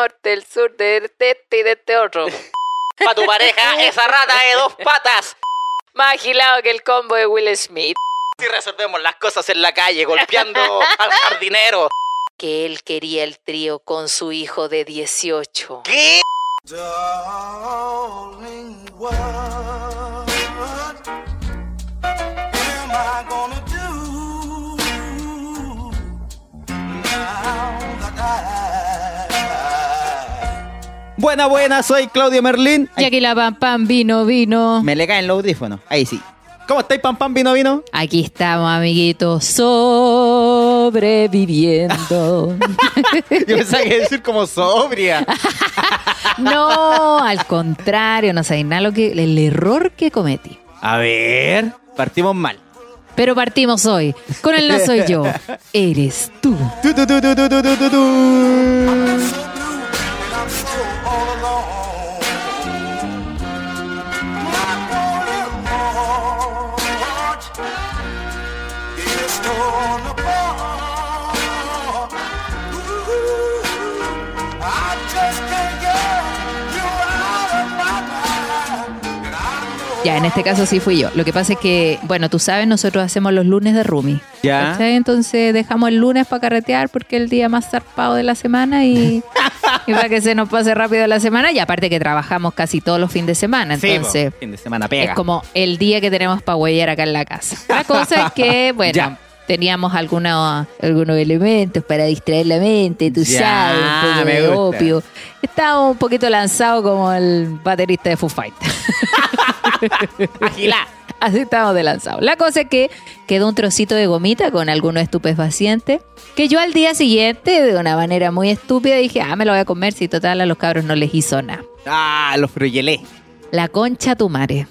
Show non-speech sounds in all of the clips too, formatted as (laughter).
norte, del sur, de este y de este otro. (laughs) Pa' tu pareja, esa rata de dos patas. Más agilado que el combo de Will Smith. Si resolvemos las cosas en la calle, golpeando al jardinero. (laughs) Que él quería el trío con su hijo de 18. ¿Qué? Darling, what Buena, buena, soy Claudio Merlín. Y aquí la pam pam vino, vino. Me le caen los audífonos. Ahí sí. ¿Cómo estáis, pam, pam, vino, vino? Aquí estamos, amiguitos, sobreviviendo. (laughs) Yo pensaba que iba a decir como sobria. (laughs) no, al contrario, no sabéis nada lo que, el error que cometí. A ver, partimos mal. Pero partimos hoy con el no soy yo, (laughs) eres tú. Tu, tu, tu, torn apart. Ooh, I just can't get you out of my mind. And I know Ya, en este caso sí fui yo. Lo que pasa es que, bueno, tú sabes, nosotros hacemos los lunes de Rumi. Ya. ¿cachai? Entonces dejamos el lunes para carretear porque es el día más zarpado de la semana y, (laughs) y para que se nos pase rápido la semana. Y aparte que trabajamos casi todos los fines de semana. Sí, Entonces, fin de semana pega. es como el día que tenemos para huellar acá en la casa. La cosa es que, (laughs) bueno, Ya. Teníamos algunos, algunos elementos para distraer la mente, tú Ya, sabes, un poco me de gusta. opio. Estábamos un poquito lanzados como el baterista de Foo Fighters. (laughs) Agilá. Así estábamos de lanzados. La cosa es que quedó un trocito de gomita con algunos estupefacientes que yo al día siguiente, de una manera muy estúpida, dije, ah, me lo voy a comer si total a los cabros no les hizo nada. Ah, los fruyelé. La concha tu madre.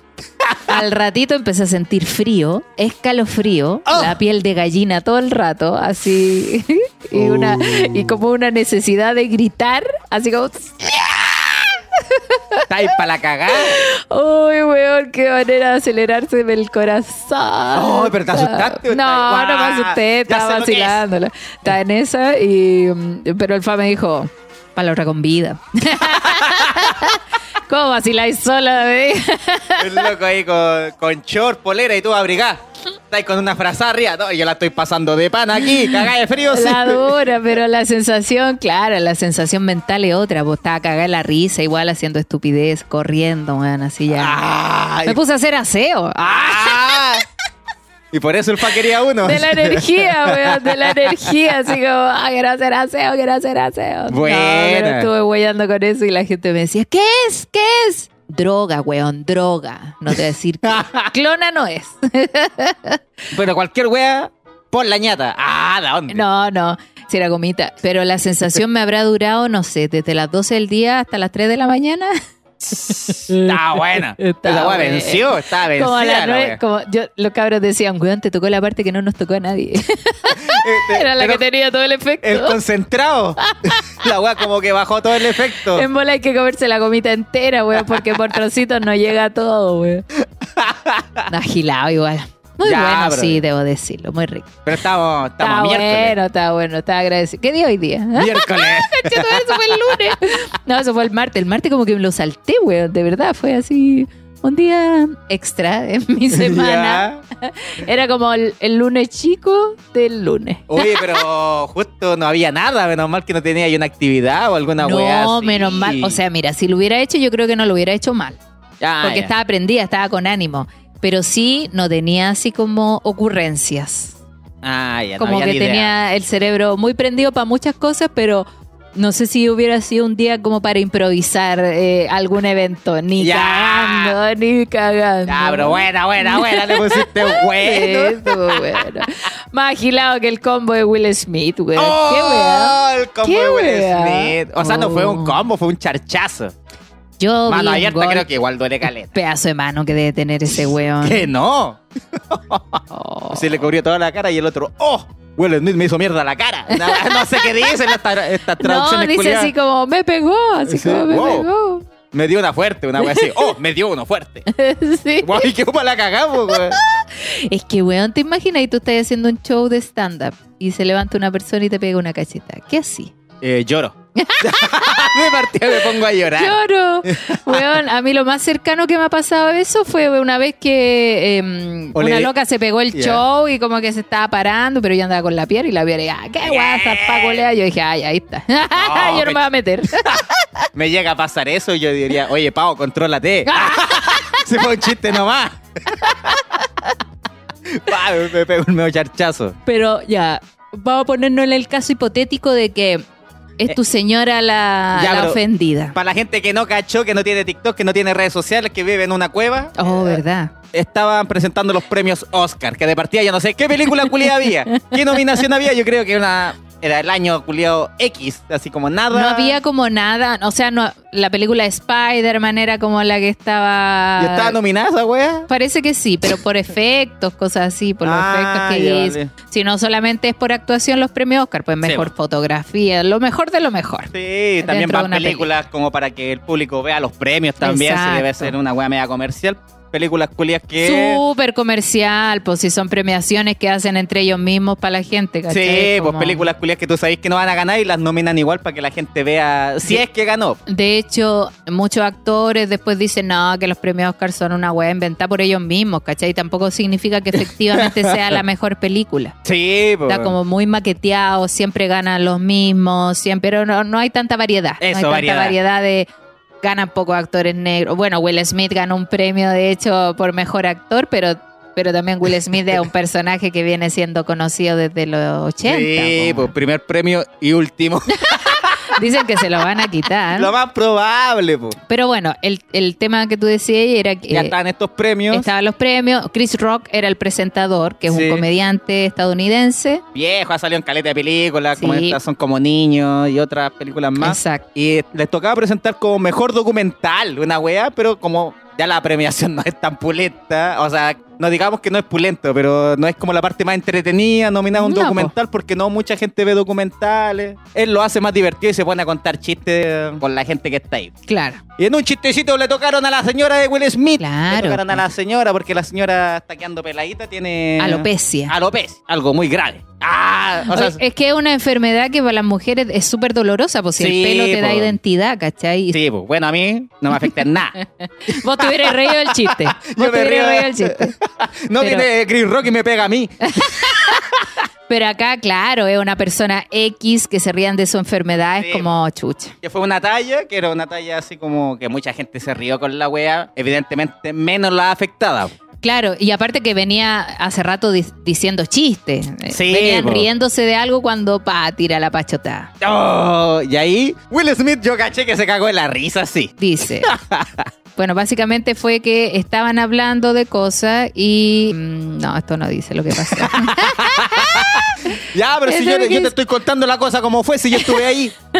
Al ratito empecé a sentir frío, escalofrío, Oh. la piel de gallina todo el rato, así, (laughs) y, una, Uh. y como una necesidad de gritar, así como, ¿Estáis para la cagada? uy, weón, qué manera de acelerarse el corazón. Oh, pero te asustaste, ¿o No, no me asusté, estaba que es. vacilándola. Estaba en esa, y, pero el fa me dijo, palabra con vida. (laughs) ¿Cómo vaciláis sola, bebé? (laughs) El loco ahí con, con short, polera y tú abrigá. Estáis con una frazada arriba. No, yo la estoy pasando de pan aquí, cagada de frío. sí. La dura, pero la sensación, claro, la sensación mental es otra. Pues estaba cagada la risa, igual haciendo estupidez, corriendo, weón, así ya. Me puse a hacer aseo. Ah. Y por eso el fa quería uno. De la energía, (laughs) weón, de la energía, así como, ah, quiero hacer aseo, quiero hacer aseo. No, Buena. pero estuve huellando con eso y la gente me decía, ¿qué es? ¿Qué es? Droga, weón, droga. No te voy a decir que (laughs) clona no es. (laughs) Pero cualquier wea, pon la ñata. Ah, ¿de dónde? No, no, si era gomita. Pero la sensación me habrá durado, no sé, desde las 12 del día hasta las 3 de la mañana. Está buena. (laughs) Está Esa wea buena. venció, estaba vencida. Como la nueve, como yo, los cabros decían, weón, te tocó la parte que no nos tocó a nadie. (laughs) Este, Era la que tenía todo el efecto. El concentrado. (laughs) la wea como que bajó todo el efecto. En bola hay que comerse la gomita entera, weón, porque por trocitos no llega todo, weón. No, agilado igual. Muy Ya, bueno, brother. sí, debo decirlo, muy rico. Pero estamos, estamos Está miércoles. bueno, está bueno, está agradecido. ¿Qué día hoy día? (laughs) Miércoles. (laughs) Eso fue el lunes. No, eso fue el martes. El martes como que me lo salté, weón. De verdad, fue así un día extra en mi (laughs) semana. Era como el, el lunes chico del lunes. Oye, pero justo no había nada, menos mal que no tenía una actividad o alguna weá no, menos mal. O sea, mira, si lo hubiera hecho, yo creo que no lo hubiera hecho mal. Ah, Porque estaba prendida, estaba con ánimo. Pero sí no tenía así como ocurrencias. Ah, ya, no como había que ni idea. tenía el cerebro muy prendido para muchas cosas, pero no sé si hubiera sido un día como para improvisar eh, algún evento. Ni Ya. cagando, ni cagando. Ya, pero buena, buena, buena, le pusiste (laughs) bueno. Sí, estuvo bueno. Más agilado que el combo de Will Smith, güey. ¡Oh! El combo Qué de Will. Smith. O sea, no fue un Oh. combo, fue un charchazo. Yo Mano abierta creo que igual duele caleta. pedazo de mano que debe tener ese weón. ¿Qué no? Oh. (laughs) Se le cubrió toda la cara y el otro, ¡oh! Will Smith me hizo mierda la cara. No, (laughs) no sé qué dicen estas No, traducciones dice culiadas. así como, me pegó, así Sí, como, me wow. pegó. Me dio una fuerte, una wea así. (laughs) ¡Oh! Me dio uno fuerte. Sí. Guay, qué la cagamos, weón. Es que, weón, te imaginas y tú estás haciendo un show de stand-up y se levanta una persona y te pega una cacheta. ¿Qué así? Eh, lloro. (laughs) de partida me pongo a llorar. Lloro. Weón, a mí lo más cercano que me ha pasado eso fue una vez que em, una loca se pegó el show y como que se estaba parando, pero yo andaba con la piedra y la piedra, ah, qué guasa, Paco Lea. Yo dije, ay, ahí está. (laughs) yo no me voy a meter. (laughs) Me llega a pasar eso y yo diría, oye, Pau, contrólate. Se fue un chiste nomás. Me- pego un medio charchazo. pero ya, vamos a ponernos en el caso hipotético de que es tu señora la, Eh, Ya, la pero- ofendida. Para la gente que no cachó, que no tiene TikTok, que no tiene redes sociales, que vive en una cueva, Oh, verdad. estaban presentando los premios Oscar, que de partida yo no sé qué película culiada había, qué nominación había, yo creo que una era el año culiado X, así como nada. No había como nada, o sea, no, la película Spider-Man era como la que estaba... ¿Y estaba nominada esa wea? Parece que sí, pero por (laughs) efectos, cosas así, por los Ah, efectos que hizo. vale. Si no solamente es por actuación los premios Oscar, pues mejor Sí. fotografía, lo mejor de lo mejor. Sí, también van películas como para que el público vea los premios también, si debe ser una wea media comercial. Películas culias que... Súper comercial, pues si son premiaciones que hacen entre ellos mismos para la gente, ¿cachai? Sí, pues películas culias que tú sabes que no van a ganar y las nominan igual para que la gente vea si Sí. es que ganó. De hecho, muchos actores después dicen, no, que los premios Oscar son una wea inventada por ellos mismos, ¿cachai? Tampoco significa que efectivamente sea la mejor película. (laughs) Sí, pues. Está como muy maqueteado, siempre ganan los mismos, siempre, pero no, no hay tanta variedad. no hay Eso, tanta variedad de ganan pocos actores negros. Bueno, Will Smith ganó un premio, de hecho, por mejor actor, pero, pero también Will (laughs) Smith es un personaje que viene siendo conocido desde los 80. Sí, pues primer premio y último. (laughs) Dicen que se lo van a quitar. Lo más probable, pues. Pero bueno, el, el tema que tú decías era que Ya eh, están estos premios. estaban los premios. Chris Rock era el presentador, que es Sí. un comediante estadounidense. Viejo, ha salido en caleta de películas, como estas son como niños y otras películas más. Exacto. Y les tocaba presentar como mejor documental, una weá, pero como ya la premiación (laughs) no es tan pulenta, o sea, no digamos que no es pulento, pero no es como la parte más entretenida, nominada a un No, documental, porque no mucha gente ve documentales. Él lo hace más divertido y se pone a contar chistes con la gente que está ahí. Claro. Y en un chistecito le tocaron a la señora de Will Smith. Claro. Le tocaron a la señora porque la señora está quedando peladita, tiene... Alopecia. Alopecia, algo muy grave. Ah, o sea, Oye, es que es una enfermedad que para las mujeres es súper dolorosa, pues si Sí, el pelo te da identidad, ¿cachai? Sí, pues bueno, a mí no me afecta en nada. (laughs) Vos te hubieras reído del chiste. (laughs) Vos Yo te hubieras reído del chiste. (laughs) (laughs) No Pero- viene Chris Rock y me pega a mí. (laughs) Pero acá, claro, es una persona X que se rían de su enfermedad, Sí, es como chucha. Que fue una talla, que era una talla así como que mucha gente se rió con la wea. Evidentemente, menos la afectada. Claro, y aparte que venía hace rato di- diciendo chistes. Eh, Sí, Venían po. riéndose de algo cuando pa, tira la pachotada. Oh, y ahí, Will Smith, yo caché que se cagó de la risa, sí. Dice. (laughs) bueno, básicamente fue que estaban hablando de cosas y. mm, No, esto no dice lo que pasó. (laughs) Ya, pero si yo, te es. estoy contando la cosa como fue, si yo estuve ahí. (laughs)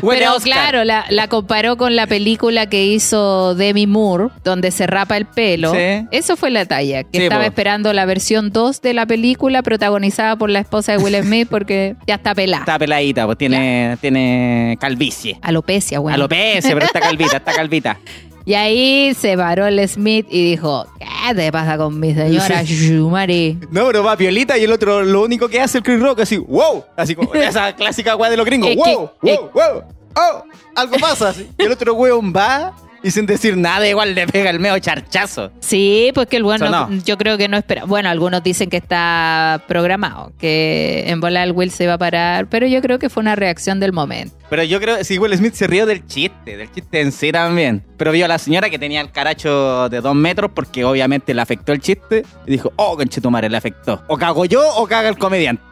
Pero Oscar. claro, la, la comparó con la película que hizo Demi Moore, donde se rapa el pelo. Sí. Eso fue la talla, que Sí, estaba po. esperando la versión 2 de la película protagonizada por la esposa de Will Smith porque ya está pelada. Está peladita, pues tiene, tiene calvicie. Alopecia, bueno. Alopecia, pero está calvita, está calvita. (laughs) Y ahí se paró el Smith y dijo, ¿qué te pasa con mi señora Shumari? No, pero va piolita y el otro lo único que hace el Chris Rock así, wow, así como (laughs) esa clásica weá de los gringos, wow, wow, wow, oh, algo pasa así. Y el otro weón va y sin decir nada igual le pega el medio charchazo. Sí, pues que el bueno, yo creo que no espera. Bueno, algunos dicen que está programado, que en bola el Will se iba a parar, pero yo creo que fue una reacción del momento. Pero yo creo que sí, Will Smith se rió del chiste, del chiste en sí también. Pero vio a la señora que tenía el caracho de dos metros porque obviamente le afectó el chiste y dijo, oh, conchetumare, le afectó. O cago yo o caga el comediante.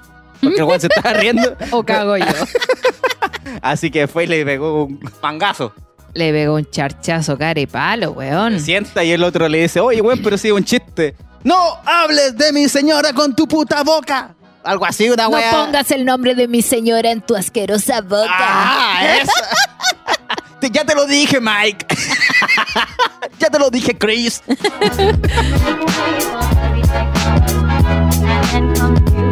Porque el weón se estaba riendo. (laughs) O cago yo. (laughs) Así que fue y le pegó un pangazo. Le pegó un charchazo cara y palo, Se weón. sienta y el otro le dice, oye, weón, pero sí es un chiste. No hables de mi señora con tu puta boca. Algo así, una No weá. pongas el nombre de mi señora en tu asquerosa boca. Ah. (laughs) Te- ya te lo dije, Mike. (laughs) ya te lo dije, Chris. (laughs)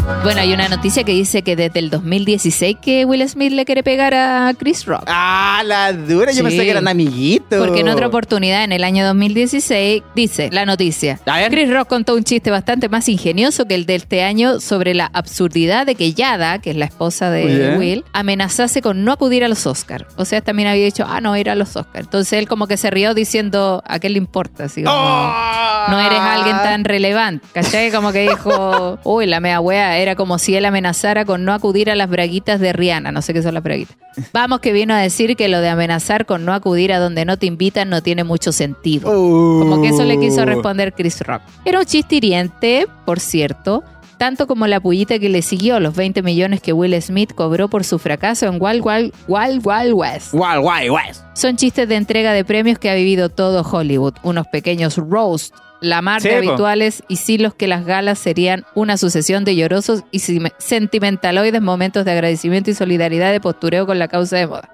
Bueno, hay una noticia que dice que desde el 2016 que Will Smith le quiere pegar a Chris Rock. Ah, la dura, yo Sí. pensé que eran amiguitos. Porque en otra oportunidad, en el año 2016, dice la noticia. Chris Rock contó un chiste bastante más ingenioso que el de este año sobre la absurdidad de que Yada, que es la esposa de bien. Will, amenazase con no acudir a los Oscars. O sea, también había dicho, ah, no, ir a los Oscars. Entonces él como que se rió diciendo, ¿a qué le importa? Así como, ¡Oh! no eres alguien tan relevante. ¿Cachai? Como que dijo, uy, la mea wea, era como si él amenazara con no acudir a las braguitas de Rihanna. No sé qué son las braguitas. (laughs) Vamos, que vino a decir que lo de amenazar con no acudir a donde no te invitan no tiene mucho sentido. Como que eso le quiso responder Chris Rock. Era un chiste hiriente, por cierto, tanto como la pullita que le siguió, los 20 millones que Will Smith cobró por su fracaso en Wild Wild, Wild, Wild West. Wild Wild West. Son chistes de entrega de premios que ha vivido todo Hollywood, unos pequeños roast, la mar de Sí, habituales y silos que las galas serían una sucesión de llorosos y sentimentaloides momentos de agradecimiento y solidaridad de postureo con la causa de moda.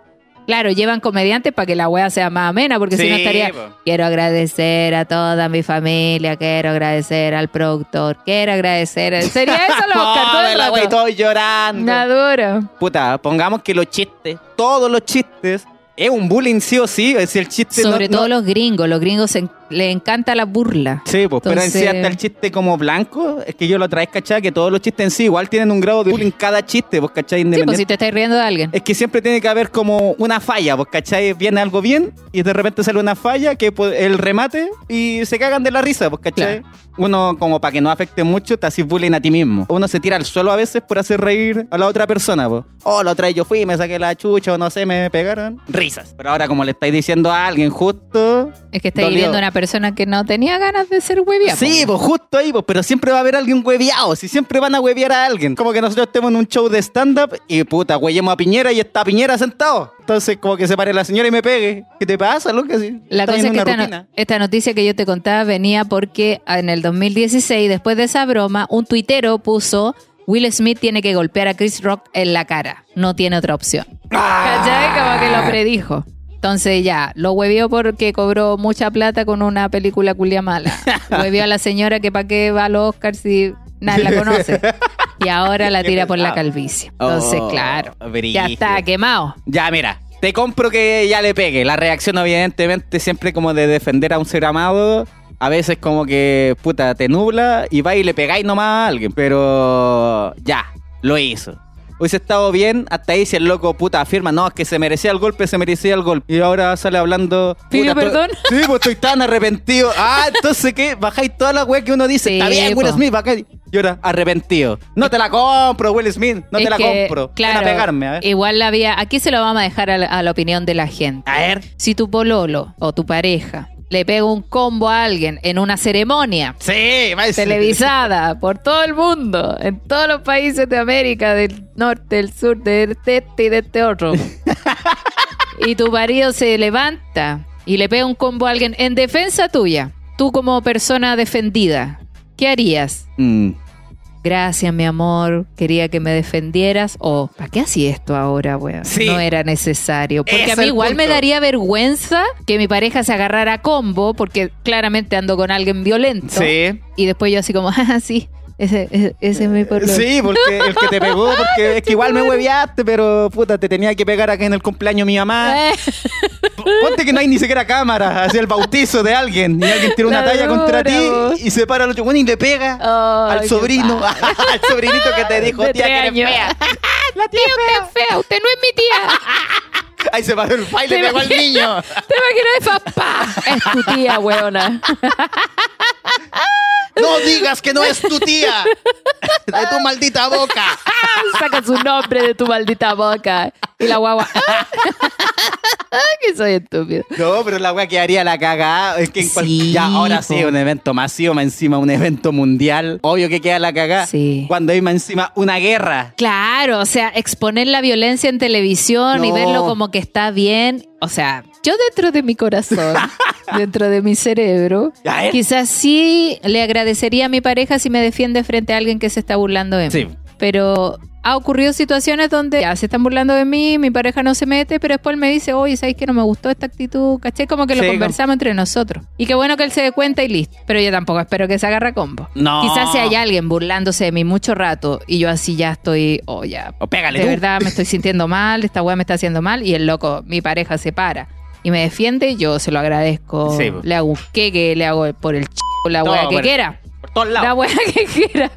Claro, llevan comediantes para que la wea sea más amena, porque si no Sí, estaría. po. Quiero agradecer a toda mi familia, quiero agradecer al productor, quiero agradecer. Sería eso los Oscar Pobre la llorando. Una dura. Puta, pongamos que los chistes, todos los chistes, es un bullying sí o sí. Es decir, el chiste Sobre no- todo los gringos, los gringos se- les encanta la burla. Sí, pues, pero en sí hasta el chiste como blanco, es que yo lo otra vez, ¿cachai? Que todos los chistes en sí igual tienen un grado de bullying cada chiste, pues, ¿cachai? Sí, pues si te estás riendo de alguien. Es que siempre tiene que haber como una falla, pues, ¿cachai? Viene algo bien y de repente sale una falla que pues, el remate y se cagan de la risa, pues, ¿cachai? Uno, como para que no afecte mucho, te haces bullying a ti mismo. Uno se tira al suelo a veces por hacer reír a la otra persona, pues. Oh, la otra vez yo fui, me saqué la chucha o no sé, me pegaron. Risas. Pero ahora como le estáis diciendo a alguien justo... Es que estáis viendo una persona que no tenía ganas de ser huevia. Sí, pues justo ahí, pues, pero siempre va a haber alguien hueviado, si siempre van a huevear a alguien. Como que nosotros estemos en un show de stand-up y puta, huellemos a Piñera y está Piñera sentado. Entonces, como que se pare la señora y me pegue. ¿Qué te pasa, Lucas? Si La cosa es que esta, no- esta noticia que yo te contaba venía porque en el 2016, después de esa broma, un tuitero puso Will Smith tiene que golpear a Chris Rock en la cara. No tiene otra opción. ¿Cachai? Como que lo predijo. Entonces ya, lo huevió porque cobró mucha plata con una película culia mala. (laughs) Huevió a la señora que para qué va a los Oscars si nadie la conoce. (laughs) Y ahora la tira por la pesado. calvicie. Entonces, Oh, claro, ya está quemado. Ya, mira, te compro que ya le pegue. La reacción, evidentemente, siempre como de defender a un ser amado. A veces como que, puta, te nubla y va y le pegáis nomás a alguien. Pero ya, lo hizo. Hubiese estado bien hasta ahí si el loco, puta, afirma, no, es que se merecía el golpe, se merecía el golpe. Y ahora sale hablando... ¿Pidió puta, estoy- perdón? (laughs) Sí, pues estoy tan arrepentido. Ah, entonces, ¿qué? Bajáis toda la weá que uno dice. Sí, Está bien, Will. Smith, bajáis. Y ahora, arrepentido. No te la compro, Will Smith. No te la que, compro. Ven Claro, a pegarme, a ver. igual la había. Aquí se lo vamos a dejar a la, a la opinión de la gente. A ver. Si tu pololo o tu pareja le pega un combo a alguien en una ceremonia Sí, va a ser- televisada por todo el mundo, en todos los países de América, del norte, del sur, de este y de este otro, (laughs) y tu marido se levanta y le pega un combo a alguien en defensa tuya, tú como persona defendida, ¿qué harías? Mm. Gracias, mi amor. Quería que me defendieras. O, ¿para qué hacía esto ahora, weón? Sí. No era necesario. Porque a mí igual me daría vergüenza que mi pareja se agarrara a combo, porque claramente ando con alguien violento. Sí. Y después yo así como, (laughs) ah, sí, ese, ese, ese es mi pololo. Sí, porque el que te pegó, (laughs) porque es que igual me hueveaste, pero puta, te tenía que pegar acá en el cumpleaños mi mamá. (laughs) Eh, Ponte que no hay ni siquiera cámara, hacia el bautizo de alguien, y alguien tira una La talla contra ti vos. y se para al otro bueno, y le pega al sobrino, (laughs) al sobrinito que te dijo, De tía, que eres fea. La tía usted es fea, usted no es mi tía. Ahí se paró el baile y ¿Te le pegó al niño. (laughs) Te imaginas, papá. Es tu tía, weona. No digas que no es tu tía. De tu maldita boca. (laughs) Saca su nombre de tu maldita boca. Y la guagua. (laughs) que soy estúpido. No, pero la weá quedaría la cagada. Es que en Sí, ya ahora sí, un evento masivo, más encima un evento mundial. Obvio que queda la cagada. Sí. Cuando hay más encima una guerra. Claro, o sea, exponer la violencia en televisión y verlo como que está bien. O sea, yo dentro de mi corazón, (laughs) dentro de mi cerebro, quizás sí le agradecería a mi pareja si me defiende frente a alguien que se está burlando de mí. Sí. Pero ha ocurrido situaciones donde ya se están burlando de mí, mi pareja no se mete, pero después me dice, oye, ¿sabes que no me gustó esta actitud? ¿Caché? Como que lo Sí, conversamos entre nosotros. Y qué bueno que él se dé cuenta y listo. Pero yo tampoco espero que se agarre a combo. No. Quizás si hay alguien burlándose de mí mucho rato y yo así ya estoy, oh, ya. O pégale de tú. verdad me estoy (laughs) sintiendo mal, esta weá me está haciendo mal y el loco, mi pareja se para y me defiende, yo se lo agradezco. Sí, le hago un queque, le hago por el ch la weá que por- quiera. Por todos La lados. weá (laughs) que quiera.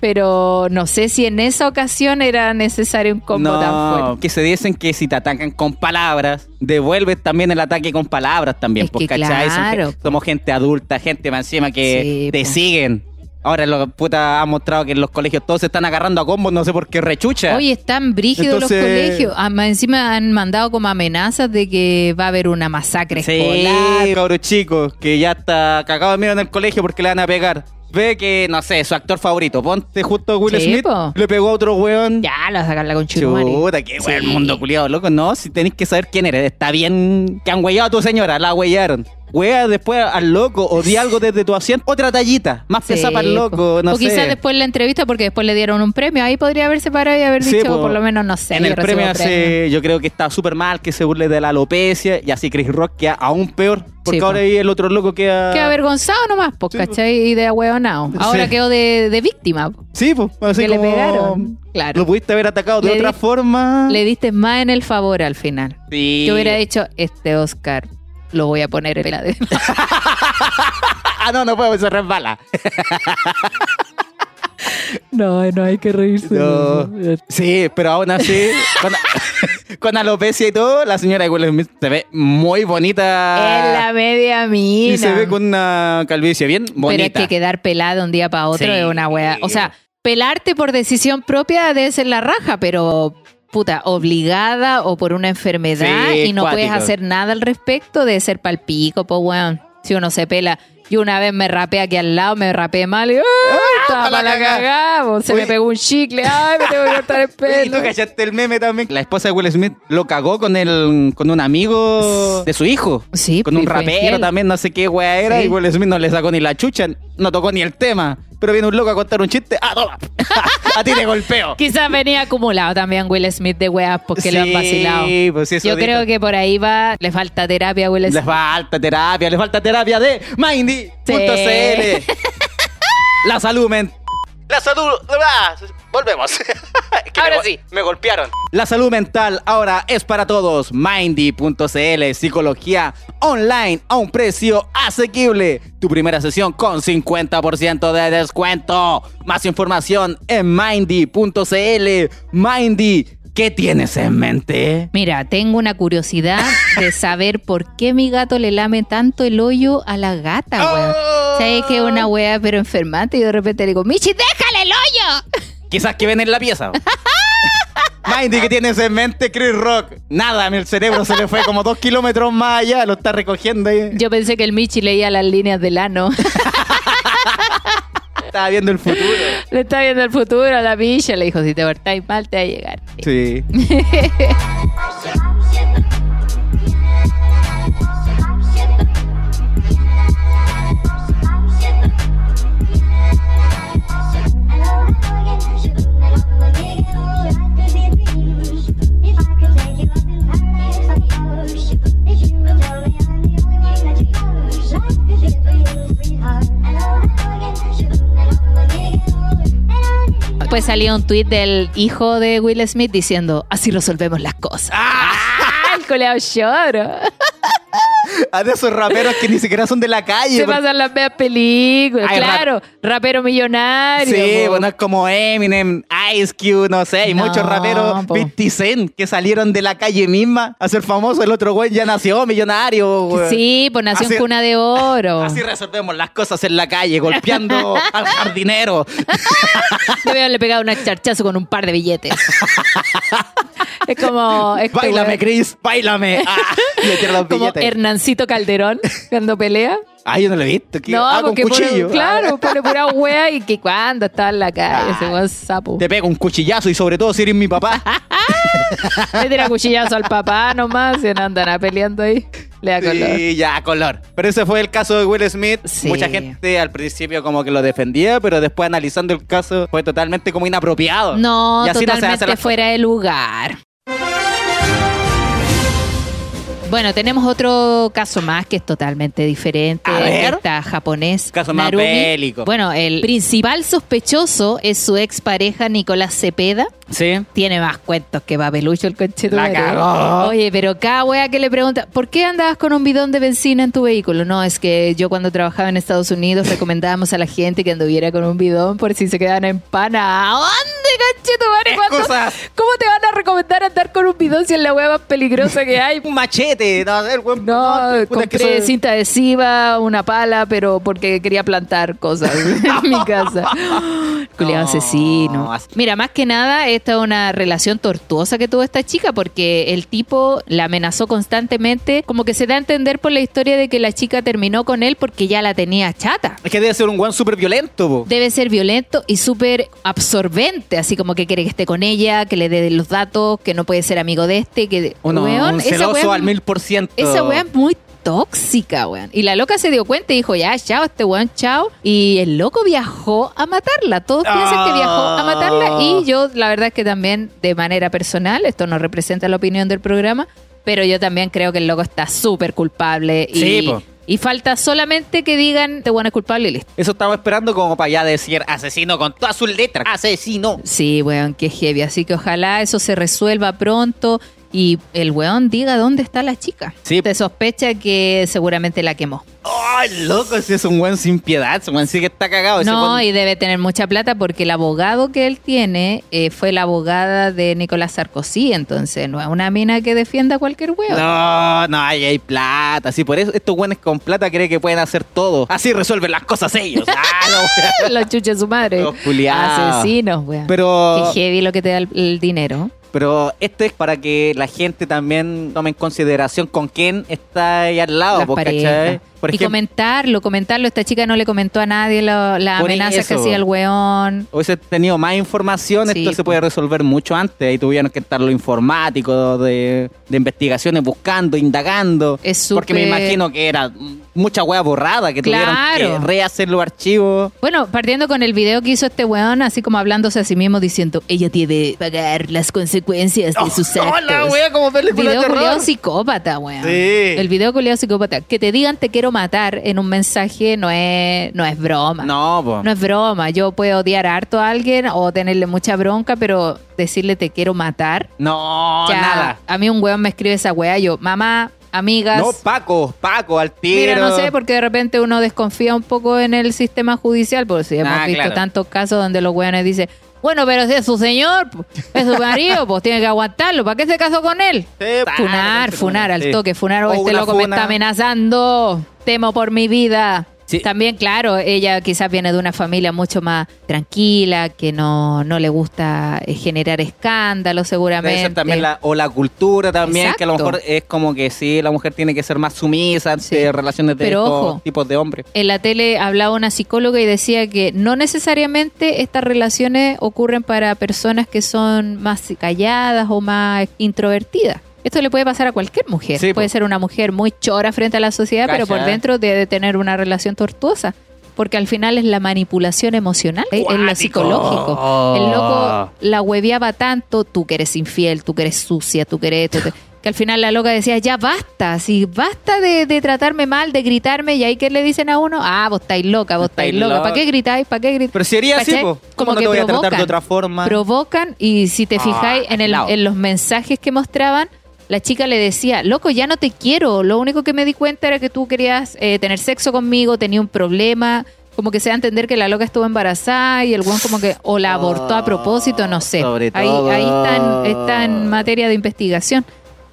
Pero no sé si en esa ocasión era necesario un combo tan No, fuerte. que se dicen que si te atacan con palabras, devuelves también el ataque con palabras también. Es pues, que ¿cachai? Son claro, somos gente adulta, gente más encima que Sí, te po. siguen. Ahora los puta han mostrado que en los colegios todos se están agarrando a combos, no sé por qué rechucha. Oye, están brígidos los Entonces- colegios. Ah, encima han mandado como amenazas de que va a haber una masacre Sí, escolar. cabros chicos, que ya está cagado de miedo en el colegio porque le van a pegar. Ve que, no sé, su actor favorito, ponte justo Will Sí, Smith, po. le pegó a otro weón. Ya, la sacan la conchutumare. Chuta, qué weón, el Sí. mundo culiado, loco. No, si tenéis que saber quién eres. Está bien que han huellado a tu señora, la huellaron. Wea después al loco o di algo desde tu asiento. Otra tallita, más Sí, pesada para el loco, no o sé. quizás después la entrevista, porque después le dieron un premio, ahí podría haberse parado y haber Sí, dicho, po. por lo menos, no sé. en el premio premio. hace, yo creo que está súper mal que se burle de la alopecia y así Chris Rock queda aún peor porque Sí, ahora po. ahí el otro loco queda... Queda avergonzado nomás, pues, po. ¿cachai? Y de ahueonado. Ahora quedó de, de víctima. Sí, pues, así Que le pegaron. Claro. Lo pudiste haber atacado de Le otra forma. Le diste más en el favor al final. Sí. Yo hubiera dicho, este Oscar lo voy a poner en la de... (laughs) ah, no, no puedo, se resbala. No, no hay que reírse. No. Sí, pero aún así, con, con alopecia y todo, la señora de Will Smith se ve muy bonita. En la media mina. y se ve con una calvicie bien bonita. Pero es que quedar pelada un día para otro Sí. es una wea. O sea, pelarte por decisión propia debe ser la raja, pero puta, obligada o por una enfermedad Sí, y no puedes cuático. hacer nada al respecto, debe ser palpico, pues weón. Si uno se pela. Yo una vez me rapé aquí al lado, me rapé mal y ¡ah! estaba la para la cagada, po. Se Oye. me pegó un chicle, ay, me tengo que cortar el (laughs) Oye, ¿y pelo. tú cachaste el meme también? La esposa de Will Smith lo cagó con el, con un amigo de su hijo. Sí, Con un rapero infiel. también, no sé qué wea era. Sí. Y Will Smith no le sacó ni la chucha, no tocó ni el tema. Pero viene un loco a contar un chiste. ¡Ah, toma! (laughs) a ti te golpeo. Quizás venía acumulado también Will Smith de weas porque lo han Sí, vacilado. pues sí, eso Yo dijo. creo que por ahí va, le falta terapia a Will Le Smith. falta terapia, le falta terapia de Mindy.cl. (laughs) La salud mental. La salud. Volvemos. (laughs) Que Ahora me, sí. Me golpearon. La salud mental ahora es para todos. Mindy.cl, psicología online a un precio asequible. Tu primera sesión con 50% de descuento. Más información en Mindy.cl. Mindy, ¿qué tienes en mente? Mira, tengo una curiosidad de (laughs) saber por qué mi gato le lame tanto el hoyo a la gata, weón. Oh. Sabes que es una wea pero enfermante y de repente le digo, Michi, hoyo. Quizás que ven en la pieza. (laughs) Mindy, ¿qué tienes en mente, Chris Rock? Nada, el cerebro se le fue como dos kilómetros más allá, lo está recogiendo ahí. Yo pensé que el Michi leía las líneas del ano. (laughs) Estaba viendo el futuro. le está viendo el futuro a la Michi. Le dijo, si te portáis mal, te va a llegar. Sí. (laughs) Después salió un tweet del hijo de Will Smith diciendo, así resolvemos las cosas. ¡Ah! (laughs) El coleado lloro. (laughs) A de esos raperos que ni siquiera son de la calle. Se porque- pasan las veas películas. Ay, claro, rapero millonario. Sí, po. bueno, es como Eminem, Ice Cube, no sé, hay No, muchos raperos po. 50 Cent que salieron de la calle misma a ser famosos. El otro güey ya nació millonario. güey. Sí, pues nació Así- en cuna de oro. (laughs) Así resolvemos las cosas en la calle, golpeando (laughs) al jardinero. Yo le pegado un charchazo con un par de billetes. es como. este Báilame, weón- Chris, báilame. Ah, le los como billetes. Calderón cuando pelea. Ay, yo no lo he visto. ¿qué? No, ah, con porque pone- cuchillo. claro, (laughs) pone pura wea y que cuando estaba en la calle, ese Ah. sapo. Te pego un cuchillazo y sobre todo si eres mi papá. (laughs) Le tira cuchillazo al papá nomás y no andan a peleando ahí. Le da color. Sí, ya, color. Pero ese fue el caso de Will Smith. Sí. Mucha gente al principio como que lo defendía, pero después analizando el caso fue totalmente como inapropiado. No, Y así no se totalmente las fuera de lugar. Bueno, tenemos otro caso más que es totalmente diferente. A ver. Está japonés. Caso más Narumi. bélico. Bueno, el principal sospechoso es su expareja Nicolás Cepeda. Sí. Tiene más cuentos que papelucho el conchito. La cagó. Oye, pero cada wea que le pregunta, ¿por qué andabas con un bidón de benzina en tu vehículo? No, es que yo cuando trabajaba en Estados Unidos recomendábamos a la gente que anduviera con un bidón por si se quedaban en pana. ¿Dónde, Excusas. ¿Cómo te van a recomendar andar con un bidón si es la wea más peligrosa que hay? Un machete. No, el buen- No, es que compré cinta adhesiva, una pala, pero porque quería plantar cosas (laughs) en mi casa. (laughs) Culeado No, asesino. Mira, más que nada, esta es una relación tortuosa que tuvo esta chica porque el tipo la amenazó constantemente, como que se da a entender por la historia de que la chica terminó con él porque ya la tenía chata. Es que debe ser un guan súper violento, po. Debe ser violento y súper absorbente, así como que quiere que esté con ella, que le dé los datos, que no puede ser amigo de este, que... Uno, Weón, un celoso al mil por ciento. esa weá es muy tóxica, weón. Y la loca se dio cuenta y dijo, ya, chao, este weón, chao. Y el loco viajó a matarla. Todos piensan que viajó a matarla. Y yo, la verdad es que también, de manera personal, esto no representa la opinión del programa, pero yo también creo que el loco está súper culpable. Y, Sí, po. y falta solamente que digan, este weón es culpable y listo. Eso estaba esperando como para ya decir asesino con todas sus letras. Asesino. Sí, weón, qué heavy. Así que ojalá eso se resuelva pronto y el weón diga dónde está la chica. Sí. Se sospecha que seguramente la quemó. ¡Ay, loco! Ese es un buen sin piedad. Ese buen sí que está cagado. No, weón- y debe tener mucha plata porque el abogado que él tiene eh, fue la abogada de Nicolás Sarkozy, entonces no es una mina que defienda a cualquier weón. No, no, ahí hay plata. Sí, por eso estos buenos con plata creen que pueden hacer todo. Así resuelven las cosas ellos. (laughs) Ah, no, Los chuches su madre. Los culiados. Asesinos, weón. Pero, Qué heavy lo que te da el, el dinero. Pero esto es para que la gente también tome en consideración con quién está ahí al lado. ¿cachai? Por y ejemplo, comentarlo, comentarlo. Esta chica no le comentó a nadie las Por amenazas que hacía el weón. hubiese tenido más información, Sí, esto se puede resolver mucho antes. Ahí tuvieron que estar los informáticos de, de investigaciones buscando, indagando. Es Porque me imagino que era mucha hueá borrada, que Claro. tuvieron que rehacer los archivos. Bueno, partiendo con el video que hizo este weón, así como hablándose a sí mismo diciendo, ella debe pagar las consecuencias de (laughs) sus actos. Hola, wea, como película video de terror. psicópata, weón. Sí. El video culiado psicópata. Que te digan te quiero matar en un mensaje no es, no es broma. No, po. No es broma. Yo puedo odiar harto a alguien o tenerle mucha bronca, pero decirle te quiero matar. No, ya, nada. A mí un weón me escribe esa wea, yo, mamá, amigas. No, Paco, Paco, al tiro. Mira, no sé, porque de repente uno desconfía un poco en el sistema judicial, porque sí, hemos Ah, visto claro. tantos casos donde los weones dicen, bueno, pero si es su señor, es su marido, pues tiene que aguantarlo. ¿Para qué se casó con él? Sí, Funar, funar al toque, funar o O este loco me está amenazando, temo por mi vida. Sí. También, claro, ella quizás viene de una familia mucho más tranquila, que no, no le gusta eh, generar escándalo seguramente. Ser también la, o la cultura también, que a lo mejor es como que sí, la mujer tiene que ser más sumisa ante Sí. relaciones de Pero estos ojo. tipos de hombres. En la tele hablaba una psicóloga y decía que no necesariamente estas relaciones ocurren para personas que son más calladas o más introvertidas. Esto le puede pasar a cualquier mujer. Sí, puede po. ser una mujer muy chora frente a la sociedad, pero por dentro debe tener una relación tortuosa. Porque al final es la manipulación emocional, es lo psicológico. El loco la hueveaba tanto, tú que eres infiel, tú que eres sucia, tú que eres esto, te- (laughs) que al final la loca decía, ya basta, así basta de, de tratarme mal, de gritarme, y ahí que le dicen a uno, ah, vos estáis loca, vos estáis loca, loca. ¿para qué gritáis? ¿Para qué gritáis? Pero sería así, po. ¿Cómo Como no que te voy a tratar de provocan, otra forma? Provocan, y si te Ah, fijáis en, el- en los mensajes que mostraban, la chica le decía, loco, ya no te quiero, lo único que me di cuenta era que tú querías eh, tener sexo conmigo, tenía un problema, como que se da a entender que la loca estuvo embarazada y el buen como que o la abortó a propósito, no sé. Sobre ahí todo. ahí está, en, está en materia de investigación.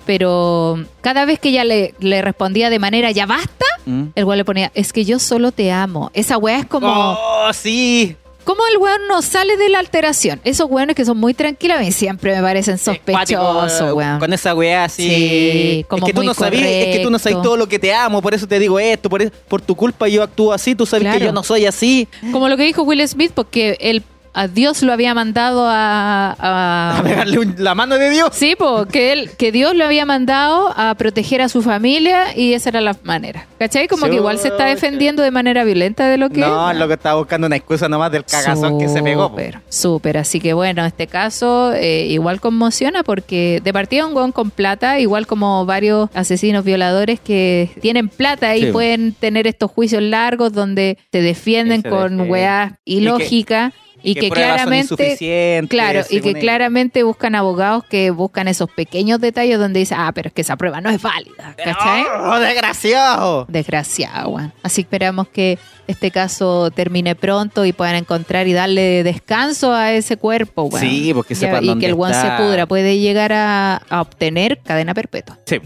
Pero cada vez que ella le, le respondía de manera, ya basta, ¿Mm? el weón le ponía, es que yo solo te amo. Esa weá es como... Oh, sí. ¿Cómo el weón no sale de la alteración? Esos weones que son muy tranquilos a mí siempre me parecen sospechosos, Cuático, weón. Con esa weá así. Sí, como es que tú muy no sabías, es que tú no sabes todo lo que te amo, por eso te digo esto, por, eso- por tu culpa yo actúo así, tú sabes Claro. que yo no soy así. Como lo que dijo Will Smith, porque él a Dios lo había mandado a... a- A pegarle un- la mano de Dios. Sí, po, que él, que Dios lo había mandado a proteger a su familia y esa era la manera. ¿Cachai? Como que igual se está defendiendo de manera violenta de lo que No, es. lo que estaba buscando una excusa nomás del cagazón que se pegó. Súper, súper. Así que bueno, este caso eh, igual conmociona porque de partida un hueón con plata, igual como varios asesinos violadores que tienen plata y Sí. pueden tener estos juicios largos donde te defienden con defienden. weas ilógicas y que, claramente claro y que claramente buscan abogados que buscan esos pequeños detalles donde dicen ah pero es que esa prueba no es válida ¿cachai? ¡Oh, (laughs) desgraciado! Desgraciado, weón. Así esperamos que este caso termine pronto y puedan encontrar y darle descanso a ese cuerpo, weón. Sí, porque sepan Y dónde que el weón se pudra. Puede llegar a, a obtener cadena perpetua. Sí.